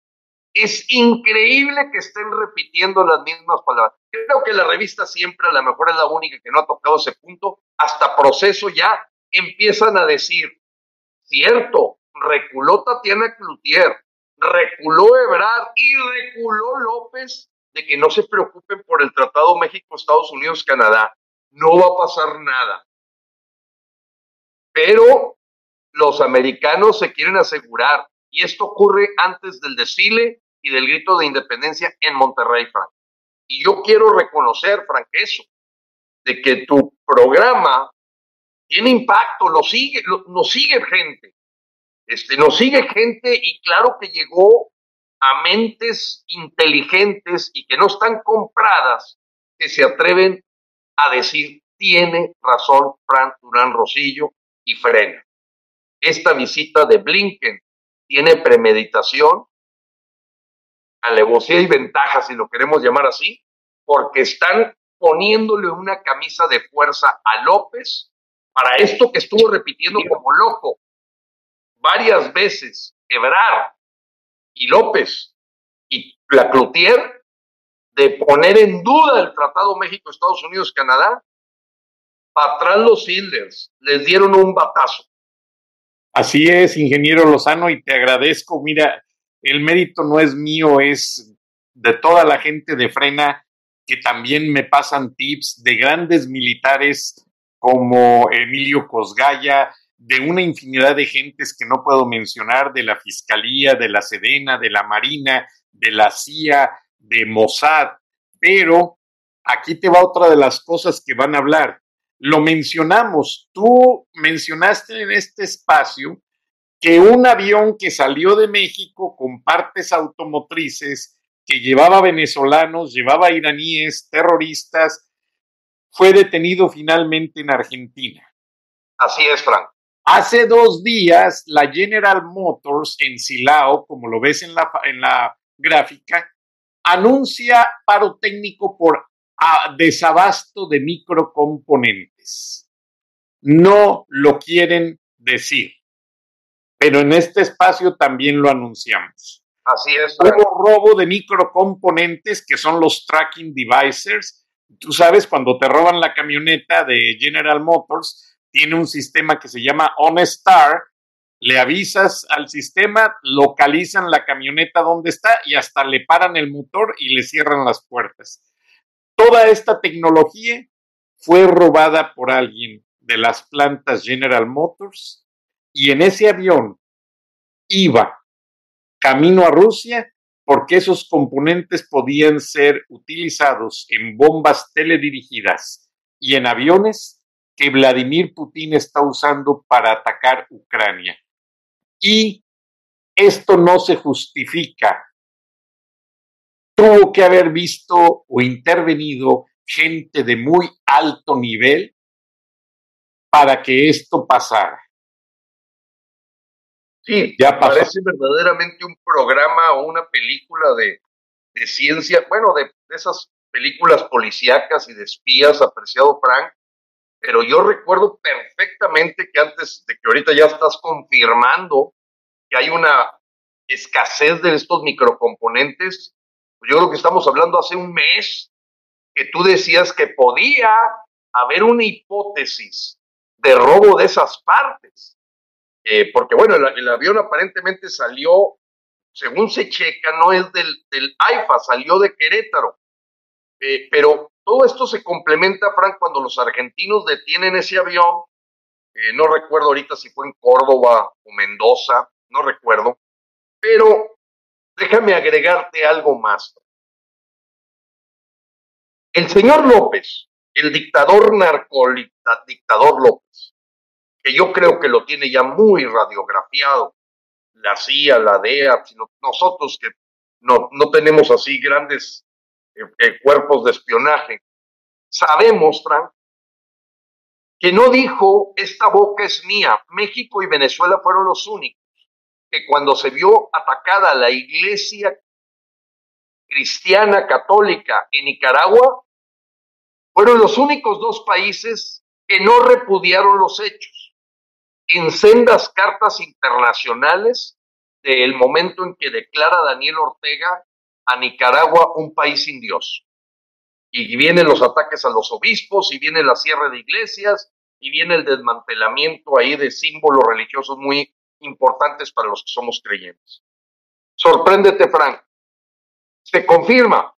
es increíble que estén repitiendo las mismas palabras. Creo que la revista siempre, a lo mejor es la única que no ha tocado ese punto, hasta proceso ya empiezan a decir, cierto, reculó Tatiana Cloutier, reculó Ebrard y reculó López de que no se preocupen por el Tratado México, Estados Unidos, Canadá. No va a pasar nada. Pero los americanos se quieren asegurar, y esto ocurre antes del desfile y del grito de independencia en Monterrey, Frank. Y yo quiero reconocer, Frank, eso, de que tu programa tiene impacto, lo sigue, lo, nos sigue gente, este, nos sigue gente y claro que llegó a mentes inteligentes y que no están compradas, que se atreven a decir, tiene razón Frank Durán Rosillo y frena. Esta visita de Blinken tiene premeditación alevosía y ventaja, si lo queremos llamar así, porque están poniéndole una camisa de fuerza a López para esto que estuvo repitiendo como loco varias veces, Ebrar y López y la Cloutier, de poner en duda el Tratado México-Estados Unidos-Canadá, para atrás los Hilders les dieron un batazo. Así es, ingeniero Lozano, y te agradezco. Mira, el mérito no es mío, es de toda la gente de Frena que también me pasan tips de grandes militares como Emilio Cosgaya, de una infinidad de gentes que no puedo mencionar, de la Fiscalía, de la Sedena, de la Marina, de la CIA, de Mossad, pero aquí te va otra de las cosas que van a hablar. Lo mencionamos, tú mencionaste en este espacio que un avión que salió de México con partes automotrices, que llevaba venezolanos, llevaba iraníes, terroristas, fue detenido finalmente en Argentina. Así es, Frank. Hace dos días, la General Motors en Silao, como lo ves en la, en la gráfica, anuncia paro técnico por ah, desabasto de microcomponentes. No lo quieren decir pero en este espacio también lo anunciamos. Así es. Hubo robo de microcomponentes que son los tracking devices Tú sabes, cuando te roban la camioneta de General Motors, tiene un sistema que se llama OnStar, le avisas al sistema, localizan la camioneta donde está y hasta le paran el motor y le cierran las puertas. Toda esta tecnología fue robada por alguien de las plantas General Motors y en ese avión iba camino a Rusia porque esos componentes podían ser utilizados en bombas teledirigidas y en aviones que Vladimir Putin está usando para atacar Ucrania. Y esto no se justifica. Tuvo que haber visto o intervenido gente de muy alto nivel para que esto pasara. Sí, ya parece verdaderamente un programa o una película de, ciencia, bueno, de, esas películas policíacas y de espías, apreciado Frank, pero yo recuerdo perfectamente que antes de que ahorita ya estás confirmando que hay una escasez de estos microcomponentes, pues yo creo que estamos hablando hace un mes que tú decías que podía haber una hipótesis de robo de esas partes. Eh, porque bueno, el, avión aparentemente salió, según se checa, no es del, del AIFA, salió de Querétaro. Eh, pero todo esto se complementa, Frank, cuando los argentinos detienen ese avión, eh, no recuerdo ahorita si fue en Córdoba o Mendoza, no recuerdo, pero déjame agregarte algo más. El señor López, el dictador narcodictador López, que yo creo que lo tiene ya muy radiografiado, la CIA, la DEA, nosotros que no, no tenemos así grandes eh, eh, cuerpos de espionaje, sabemos, Frank, que no dijo, esta boca es mía. México y Venezuela fueron los únicos que cuando se vio atacada la iglesia cristiana católica en Nicaragua, fueron los únicos dos países que no repudiaron los hechos en sendas cartas internacionales del momento en que declara Daniel Ortega a Nicaragua un país sin Dios. Y vienen los ataques a los obispos, y viene la cierre de iglesias, y viene el desmantelamiento ahí de símbolos religiosos muy importantes para los que somos creyentes. Sorpréndete, Frank. Se confirma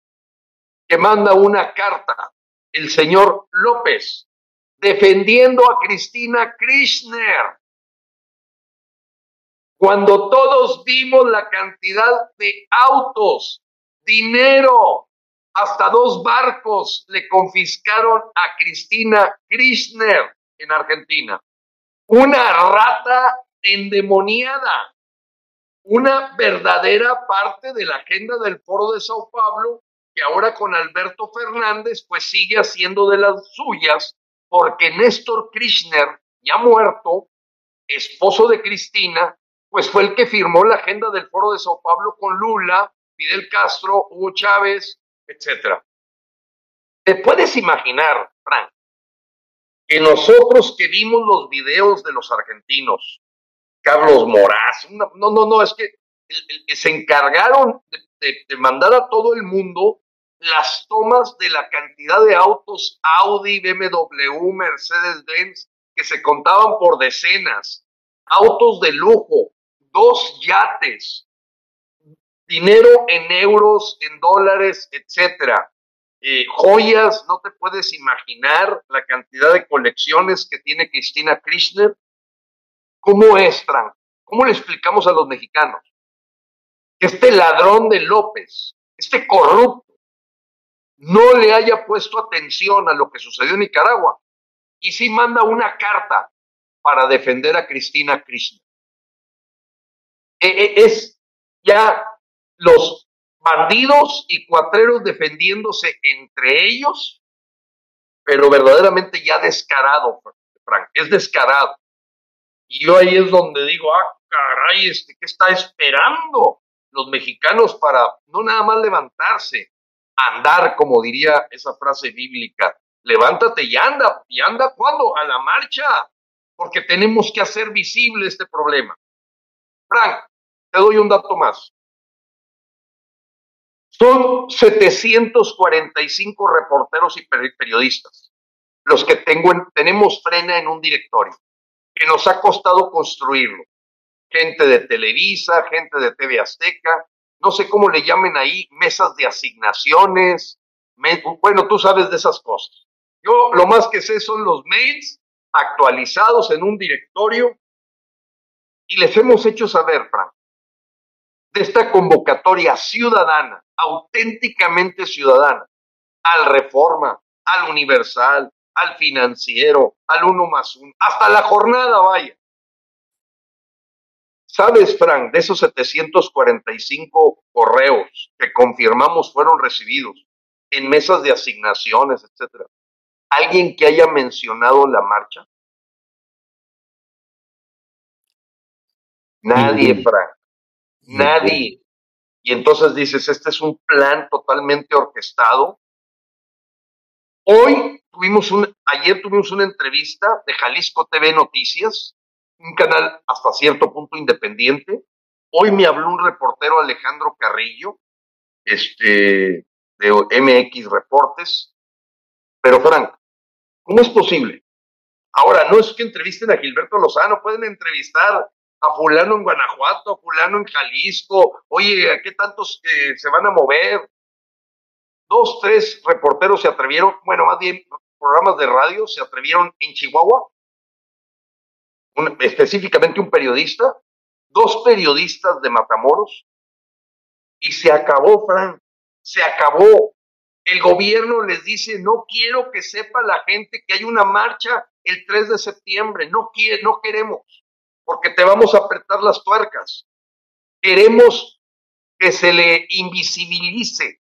que manda una carta el señor López defendiendo a Cristina Kirchner cuando todos vimos la cantidad de autos, dinero, hasta dos barcos le confiscaron a Cristina Kirchner en Argentina. Una rata endemoniada, una verdadera parte de la agenda del Foro de Sao Paulo, que ahora con Alberto Fernández pues sigue haciendo de las suyas, porque Néstor Kirchner, ya muerto, esposo de Cristina, pues fue el que firmó la agenda del Foro de Sao Paulo con Lula, Fidel Castro, Hugo Chávez, etc. ¿Te puedes imaginar, Frank, que nosotros que vimos los videos de los argentinos, Carlos Moraz, no, no, no, es que se encargaron de, de mandar a todo el mundo las tomas de la cantidad de autos Audi, BMW, Mercedes-Benz, que se contaban por decenas, autos de lujo, dos yates, dinero en euros, en dólares, etcétera. Eh, joyas, no te puedes imaginar la cantidad de colecciones que tiene Cristina Kirchner. ¿Cómo es, Frank? ¿Cómo le explicamos a los mexicanos? Que este ladrón de López, este corrupto, no le haya puesto atención a lo que sucedió en Nicaragua y sí manda una carta para defender a Cristina Kirchner. E, e, es ya los bandidos y cuatreros defendiéndose entre ellos, pero verdaderamente ya descarado, Frank, es descarado. Y yo ahí es donde digo, ah, caray, este, ¿qué está esperando los mexicanos para no nada más levantarse, andar, como diría esa frase bíblica, levántate y anda, y anda cuando, a la marcha, porque tenemos que hacer visible este problema. Frank, te doy un dato más. Son 745 reporteros y periodistas los que tengo tenemos frena en un directorio, que nos ha costado construirlo. Gente de Televisa, gente de TV Azteca, no sé cómo le llamen ahí, mesas de asignaciones, bueno, tú sabes de esas cosas. Yo lo más que sé son los mails actualizados en un directorio y les hemos hecho saber, Frank, de esta convocatoria ciudadana, auténticamente ciudadana, al Reforma, al Universal, al Financiero, al Uno más Uno, hasta la jornada, vaya. ¿Sabes, Frank, de esos 745 correos que confirmamos fueron recibidos en mesas de asignaciones, etcétera? ¿Alguien que haya mencionado la marcha? Nadie, Frank. Nadie. Y entonces dices, este es un plan totalmente orquestado. Hoy tuvimos un, ayer tuvimos una entrevista de Jalisco TV Noticias, un canal hasta cierto punto independiente. Hoy me habló un reportero Alejandro Carrillo, este, de MX Reportes. Pero Frank, ¿cómo es posible? Ahora, no es que entrevisten a Gilberto Lozano, pueden entrevistar a fulano en Guanajuato, a fulano en Jalisco, oye, ¿a qué tantos eh, se van a mover? Dos, tres reporteros se atrevieron, bueno, más bien programas de radio se atrevieron en Chihuahua, específicamente un periodista, dos periodistas de Matamoros, y se acabó, Frank, se acabó. El gobierno les dice, no quiero que sepa la gente que hay una marcha el 3 de septiembre, no, quiere, no queremos porque te vamos a apretar las tuercas. Queremos que se le invisibilice.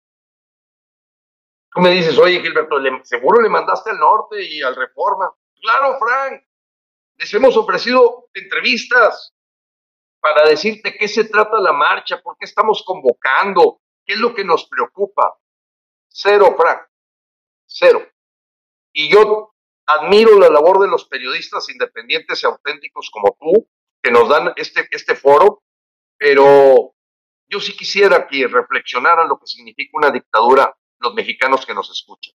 Tú me dices, oye Gilberto, seguro le mandaste al norte y al Reforma. Claro, Frank, les hemos ofrecido entrevistas para decirte qué se trata la marcha, por qué estamos convocando, qué es lo que nos preocupa. Cero, Frank, cero. Y yo admiro la labor de los periodistas independientes y auténticos como tú, que nos dan este, este foro, pero yo sí quisiera que reflexionaran lo que significa una dictadura los mexicanos que nos escuchan.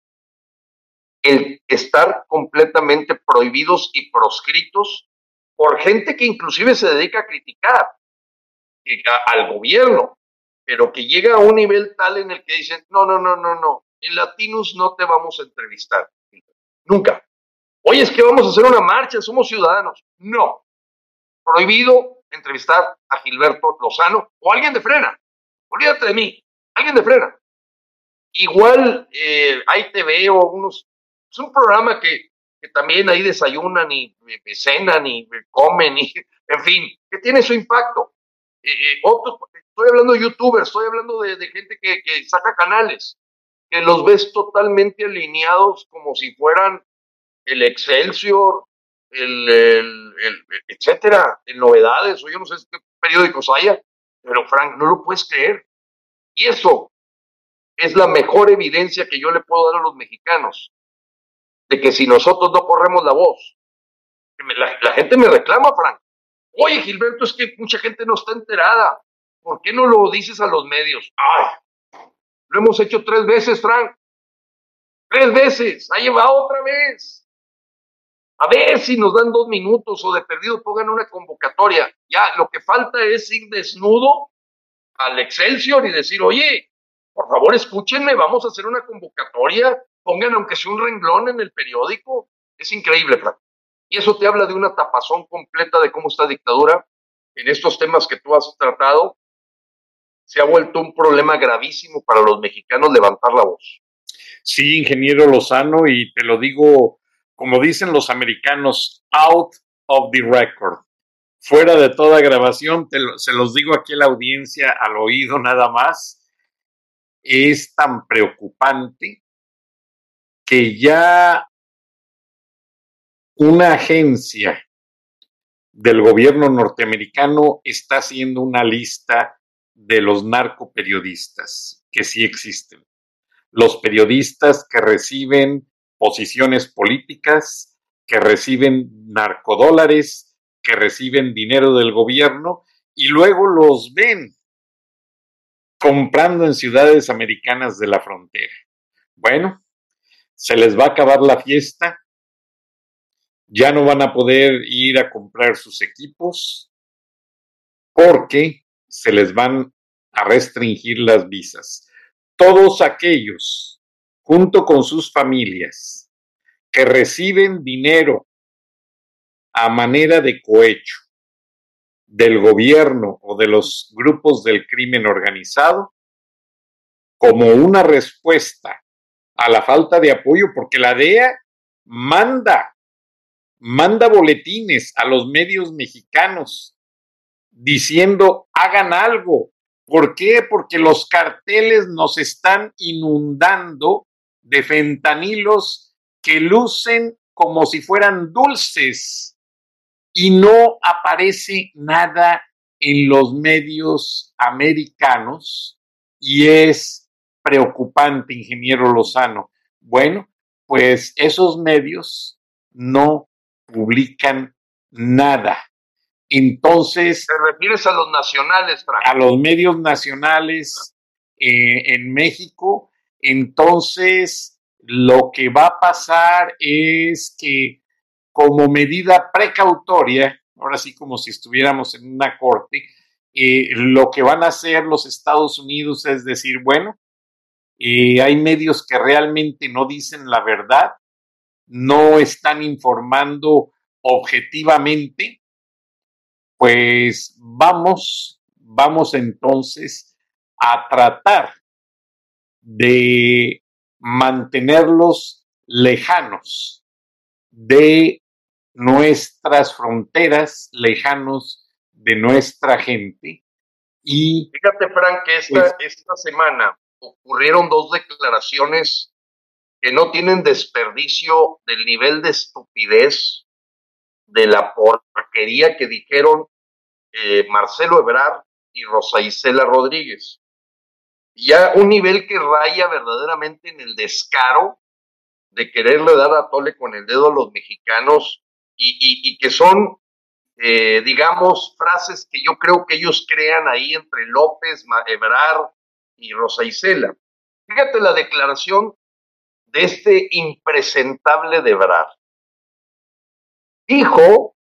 El estar completamente prohibidos y proscritos por gente que inclusive se dedica a criticar al gobierno, pero que llega a un nivel tal en el que dicen, no, no, no, no, no, en Latinos no te vamos a entrevistar. Nunca. Oye, es que vamos a hacer una marcha, somos ciudadanos. No. Prohibido entrevistar a Gilberto Lozano o alguien de frena. Olvídate de mí. Alguien de frena. Igual eh, hay TV o unos. Es un programa que, también ahí desayunan y, cenan y comen y, en fin, que tiene su impacto. Eh, eh, estoy hablando de youtubers, estoy hablando de, de gente que, que saca canales, que los ves totalmente alineados como si fueran el Excelsior, el, el, etcétera, en novedades, o yo no sé qué periódicos haya, pero Frank, no lo puedes creer. Y eso es la mejor evidencia que yo le puedo dar a los mexicanos, de que si nosotros no corremos la voz, la, la gente me reclama, Frank. Oye, Gilberto, es que mucha gente no está enterada. ¿Por qué no lo dices a los medios? Ay, lo hemos hecho tres veces, Frank. Tres veces. Ahí va otra vez. A ver si nos dan dos minutos o de perdido pongan una convocatoria. Ya, lo que falta es ir desnudo al Excelsior y decir, oye, por favor escúchenme, vamos a hacer una convocatoria, pongan aunque sea un renglón en el periódico. Es increíble, Frank. Y eso te habla de una tapazón completa de cómo esta dictadura, en estos temas que tú has tratado, se ha vuelto un problema gravísimo para los mexicanos levantar la voz. Sí, ingeniero Lozano, y te lo digo como dicen los americanos, out of the record, fuera de toda grabación, se los digo aquí a la audiencia al oído nada más, es tan preocupante que ya una agencia del gobierno norteamericano está haciendo una lista de los narcoperiodistas que sí existen. Los periodistas que reciben posiciones políticas, que reciben narcodólares, que reciben dinero del gobierno y luego los ven comprando en ciudades americanas de la frontera. Bueno, se les va a acabar la fiesta, ya no van a poder ir a comprar sus equipos porque se les van a restringir las visas. Todos aquellos, junto con sus familias, que reciben dinero a manera de cohecho del gobierno o de los grupos del crimen organizado, como una respuesta a la falta de apoyo, porque la DEA manda, manda boletines a los medios mexicanos diciendo hagan algo. ¿Por qué? Porque los carteles nos están inundando de fentanilos que lucen como si fueran dulces y no aparece nada en los medios americanos y es preocupante, ingeniero Lozano. Bueno, pues esos medios no publican nada. Entonces... ¿Te refieres a los nacionales, Frank? A los medios nacionales eh, en México. Entonces, lo que va a pasar es que como medida precautoria, ahora sí como si estuviéramos en una corte, eh, lo que van a hacer los Estados Unidos es decir, bueno, hay medios que realmente no dicen la verdad, no están informando objetivamente, pues vamos, vamos entonces a tratar de mantenerlos lejanos de nuestras fronteras, lejanos de nuestra gente. Y fíjate, Frank, que esta, pues esta semana ocurrieron dos declaraciones que no tienen desperdicio del nivel de estupidez de la porquería que dijeron eh, Marcelo Ebrard y Rosa Isela Rodríguez. Ya un nivel que raya verdaderamente en el descaro de quererle dar a tole con el dedo a los mexicanos y, que son, eh, digamos, frases que yo creo que ellos crean ahí entre López, Ebrard y Rosa Isela. Fíjate la declaración de este impresentable de Brad. Dijo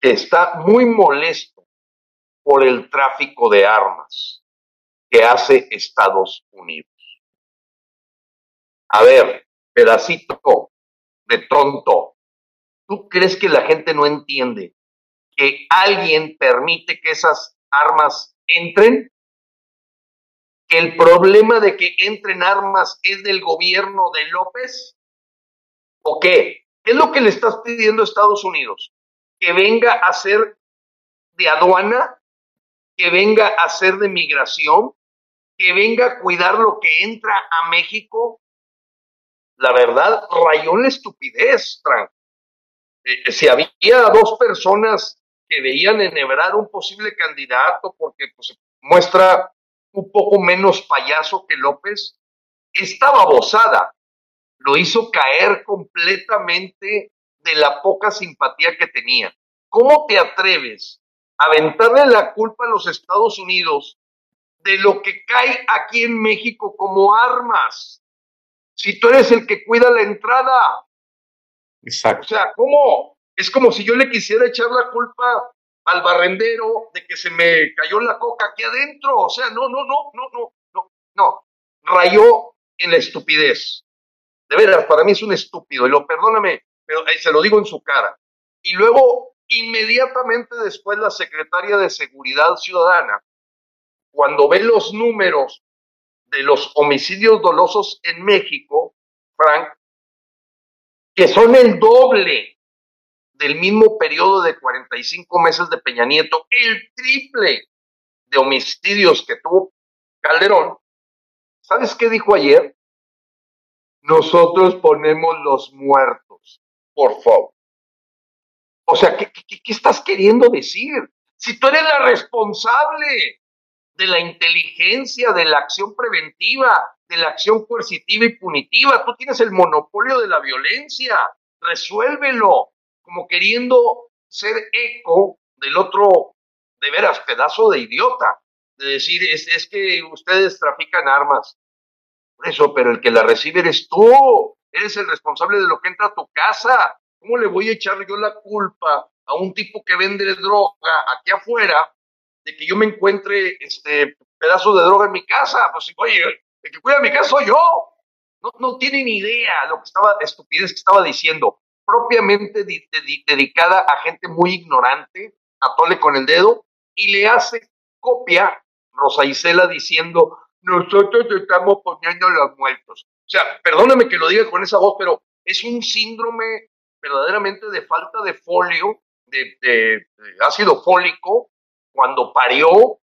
que está muy molesto por el tráfico de armas que hace Estados Unidos. A ver, pedacito de tonto, ¿tú crees que la gente no entiende que alguien permite que esas armas entren? que el problema de que entren armas es del gobierno de López? ¿O qué? ¿Qué es lo que le estás pidiendo a Estados Unidos? ¿Que venga a ser de aduana? ¿Que venga a ser de migración? ¿Que venga a cuidar lo que entra a México? La verdad, rayó la estupidez, Frank. Eh, si había dos personas que veían enhebrar un posible candidato porque pues, muestra un poco menos payaso que López, estaba bozada, lo hizo caer completamente de la poca simpatía que tenía. ¿Cómo te atreves a aventarle la culpa a los Estados Unidos de lo que cae aquí en México como armas? Si tú eres el que cuida la entrada. Exacto. O sea, ¿cómo? Es como si yo le quisiera echar la culpa al barrendero de que se me cayó la coca aquí adentro. O sea, no, no, no, no, no, no, no. Rayó en la estupidez. De veras, para mí es un estúpido, y lo perdóname, pero se lo digo en su cara. Y luego, inmediatamente después, la secretaria de Seguridad Ciudadana, cuando ve los números de los homicidios dolosos en México, Frank, que son el doble del mismo periodo de 45 meses de Peña Nieto, el triple de homicidios que tuvo Calderón. ¿Sabes qué dijo ayer? Nosotros ponemos los muertos, por favor. O sea, ¿qué, qué, estás queriendo decir? Si tú eres la responsable de la inteligencia, de la acción preventiva, de la acción coercitiva y punitiva, tú tienes el monopolio de la violencia, resuélvelo como queriendo ser eco del otro, de veras, pedazo de idiota. de decir, es, es que ustedes trafican armas. Por eso, pero el que la recibe eres tú, eres el responsable de lo que entra a tu casa. ¿Cómo le voy a echar yo la culpa a un tipo que vende droga aquí afuera de que yo me encuentre este pedazo de droga en mi casa? Pues oye, el que cuida mi casa soy yo. No, no tiene ni idea lo que estaba, estupidez que estaba diciendo, propiamente dedicada a gente muy ignorante, a tole con el dedo, y le hace copia Rosa Isela diciendo, nosotros estamos poniendo los muertos. O sea, perdóname que lo diga con esa voz, pero es un síndrome verdaderamente de falta de folio, de, ácido fólico, cuando parió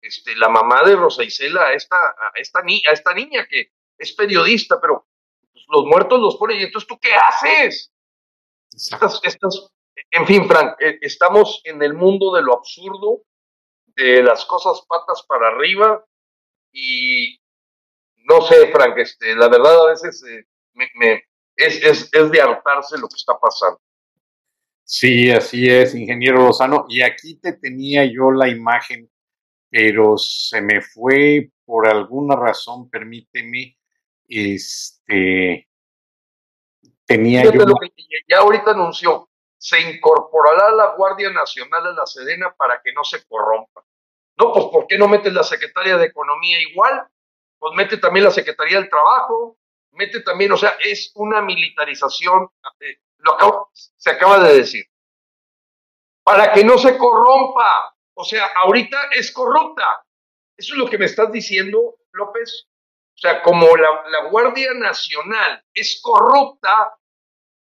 este, la mamá de Rosa Isela a esta, a esta, a esta niña que es periodista, pero pues, los muertos los ponen y entonces tú qué haces? en fin, Frank, eh, estamos en el mundo de lo absurdo, de las cosas patas para arriba y no sé, Frank, este, la verdad a veces eh, me, es, es, es de hartarse lo que está pasando. Sí, así es, ingeniero Lozano. Y aquí te tenía yo la imagen, pero se me fue por alguna razón, permíteme, este, tenía yo... ya ahorita anunció, se incorporará la Guardia Nacional a la Sedena para que no se corrompa. No, pues ¿por qué no metes la Secretaría de Economía igual? Pues mete también la Secretaría del Trabajo, mete también, o sea, es una militarización, lo se acaba de decir, para que no se corrompa. O sea, ahorita es corrupta. Eso es lo que me estás diciendo, López. O sea, como la, la Guardia Nacional es corrupta,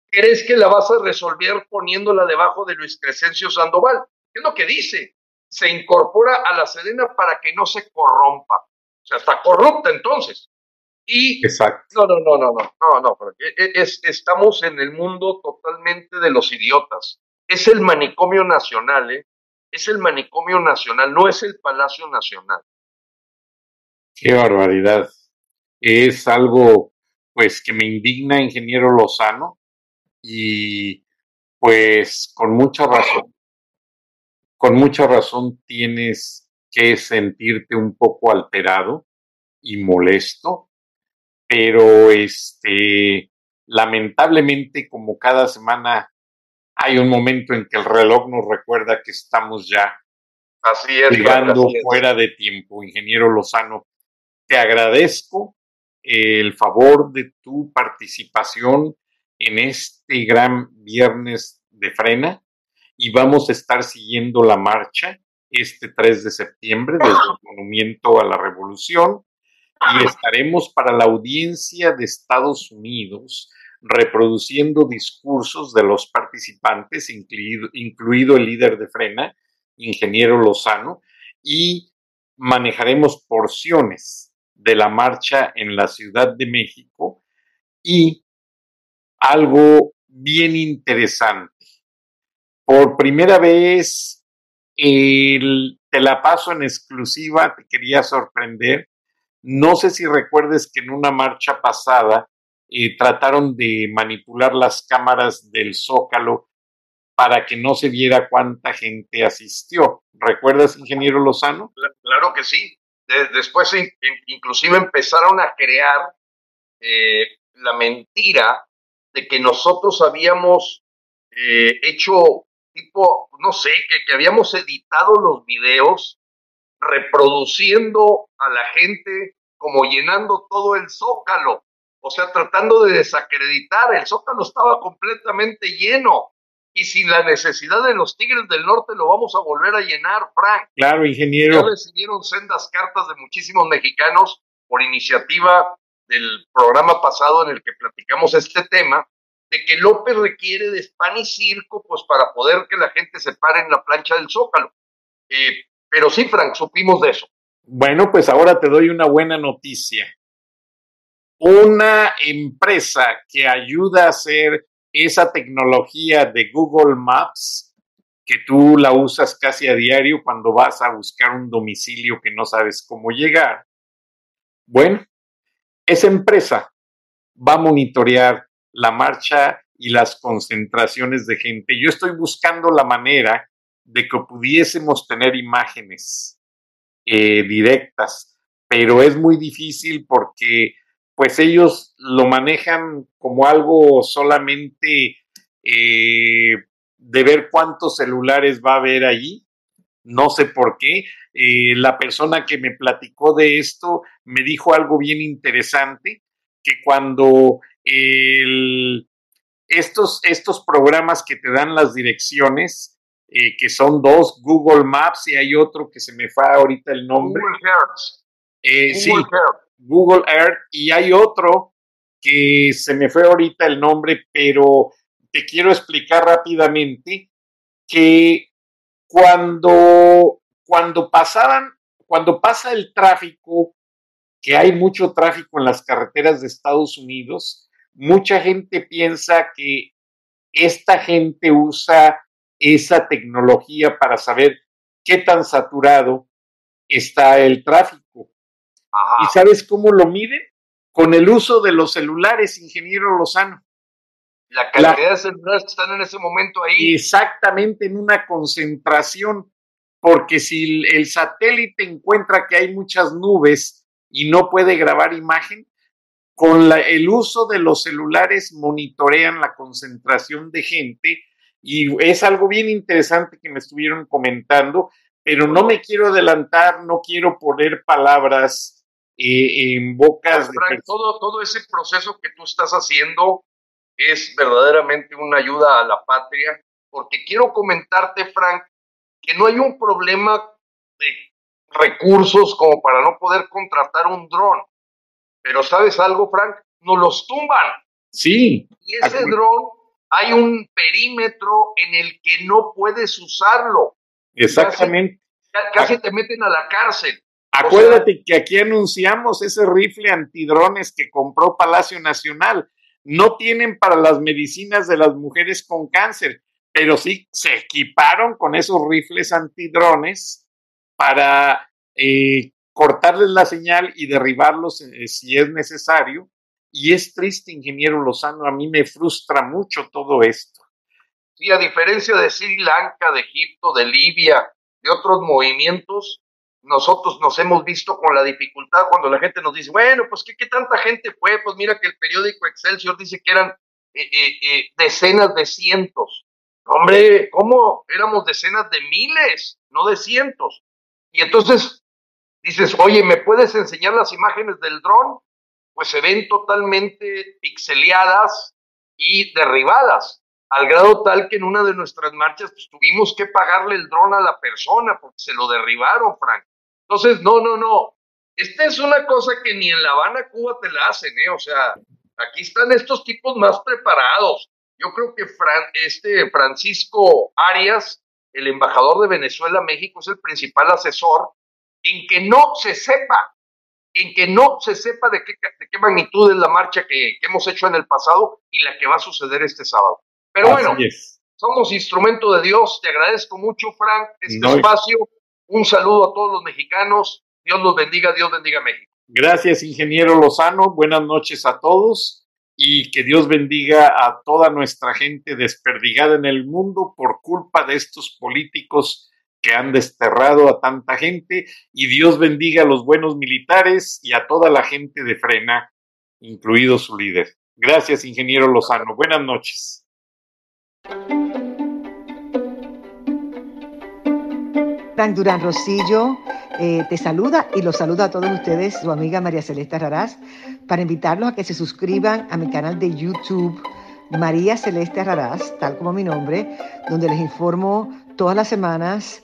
¿crees que la vas a resolver poniéndola debajo de Luis Crescencio Sandoval? ¿Qué es lo que dice? Se incorpora a la Sedena para que no se corrompa. O sea, está corrupta entonces. Y Exacto. no, no, no, no, no, no, no, e, e, es, estamos en el mundo totalmente de los idiotas. Es el manicomio nacional, ¿eh? Es el manicomio nacional, no es el Palacio Nacional. Qué barbaridad es algo pues que me indigna, ingeniero Lozano, y pues con mucha razón, con mucha razón tienes que sentirte un poco alterado y molesto, pero este, lamentablemente como cada semana hay un momento en que el reloj nos recuerda que estamos ya así es, llegando fuera de tiempo, ingeniero Lozano. Te agradezco el favor de tu participación en este gran viernes de frena y vamos a estar siguiendo la marcha este 3 de septiembre desde el Monumento a la Revolución y estaremos para la audiencia de Estados Unidos reproduciendo discursos de los participantes, incluido, incluido el líder de frena, ingeniero Lozano, y manejaremos porciones de la marcha en la Ciudad de México y algo bien interesante. Por primera vez, te la paso en exclusiva, te quería sorprender. No sé si recuerdes que en una marcha pasada eh, trataron de manipular las cámaras del Zócalo para que no se viera cuánta gente asistió. ¿Recuerdas, ingeniero Lozano? Claro que sí después inclusive empezaron a crear eh, la mentira de que nosotros habíamos eh, hecho tipo, no sé, que, que habíamos editado los videos reproduciendo a la gente como llenando todo el zócalo, o sea, tratando de desacreditar, el zócalo estaba completamente lleno y sin la necesidad de los Tigres del Norte lo vamos a volver a llenar, Frank. Claro, ingeniero. Ya recibieron sendas cartas de muchísimos mexicanos por iniciativa del programa pasado en el que platicamos este tema, de que López requiere de pan y circo, pues para poder que la gente se pare en la plancha del Zócalo. Eh, pero sí, Frank, supimos de eso. Bueno, pues ahora te doy una buena noticia. Una empresa que ayuda a hacer esa tecnología de Google Maps que tú la usas casi a diario cuando vas a buscar un domicilio que no sabes cómo llegar. Bueno, esa empresa va a monitorear la marcha y las concentraciones de gente. Yo estoy buscando la manera de que pudiésemos tener imágenes eh, directas, pero es muy difícil porque pues ellos lo manejan como algo solamente eh, de ver cuántos celulares va a haber allí. No sé por qué. Eh, la persona que me platicó de esto me dijo algo bien interesante, que cuando estos, estos programas que te dan las direcciones, eh, que son dos, Google Maps y hay otro que se me fue ahorita el nombre. Google Earth. Eh, sí, Google Earth y hay otro que se me fue ahorita el nombre, pero te quiero explicar rápidamente que cuando, cuando pasaban, cuando pasa el tráfico, que hay mucho tráfico en las carreteras de Estados Unidos, mucha gente piensa que esta gente usa esa tecnología para saber qué tan saturado está el tráfico. ¿Y sabes cómo lo miden? Con el uso de los celulares, ingeniero Lozano. La cantidad de celulares que están en ese momento ahí. Exactamente en una concentración, porque si el satélite encuentra que hay muchas nubes y no puede grabar imagen, con el uso de los celulares monitorean la concentración de gente y es algo bien interesante que me estuvieron comentando, pero no me quiero adelantar, no quiero poner palabras eh, en bocas de... todo, todo ese proceso que tú estás haciendo es verdaderamente una ayuda a la patria, porque quiero comentarte, Frank, que no hay un problema de recursos como para no poder contratar un dron. Pero ¿sabes algo, Frank? Nos los tumban. Sí. Y ese dron hay un perímetro en el que no puedes usarlo. Exactamente. Casi, te meten a la cárcel. Acuérdate que aquí anunciamos ese rifle antidrones que compró Palacio Nacional no tienen para las medicinas de las mujeres con cáncer, pero sí se equiparon con esos rifles antidrones para eh, cortarles la señal y derribarlos eh, si es necesario. Y es triste, ingeniero Lozano, a mí me frustra mucho todo esto. Sí, a diferencia de Sri Lanka, de Egipto, de Libia, de otros movimientos, nosotros nos hemos visto con la dificultad cuando la gente nos dice, bueno, pues ¿qué, qué tanta gente fue? Pues mira que el periódico Excelsior dice que eran eh, eh, eh, decenas de cientos. Hombre, ¿cómo? Éramos decenas de miles, no de cientos. Y entonces dices, oye, ¿me puedes enseñar las imágenes del dron? Pues se ven totalmente pixeleadas y derribadas, al grado tal que en una de nuestras marchas pues, tuvimos que pagarle el dron a la persona porque se lo derribaron, Frank. Entonces, no, no, no. Esta es una cosa que ni en La Habana, Cuba te la hacen, ¿eh? O sea, aquí están estos tipos más preparados. Yo creo que este Francisco Arias, el embajador de Venezuela a México, es el principal asesor en que no se sepa, en que no se sepa de qué, de qué magnitud es la marcha que, hemos hecho en el pasado y la que va a suceder este sábado. Pero bueno, somos instrumento de Dios. Te agradezco mucho, Frank, este espacio. Un saludo a todos los mexicanos. Dios los bendiga, Dios bendiga a México. Gracias, ingeniero Lozano. Buenas noches a todos y que Dios bendiga a toda nuestra gente desperdigada en el mundo por culpa de estos políticos que han desterrado a tanta gente y Dios bendiga a los buenos militares y a toda la gente de frena, incluido su líder. Gracias, ingeniero Lozano. Buenas noches. Frank Durán Rosillo eh, te saluda y los saluda a todos ustedes, su amiga María Celeste Raraz, para invitarlos a que se suscriban a mi canal de YouTube María Celeste Raraz, tal como mi nombre, donde les informo todas las semanas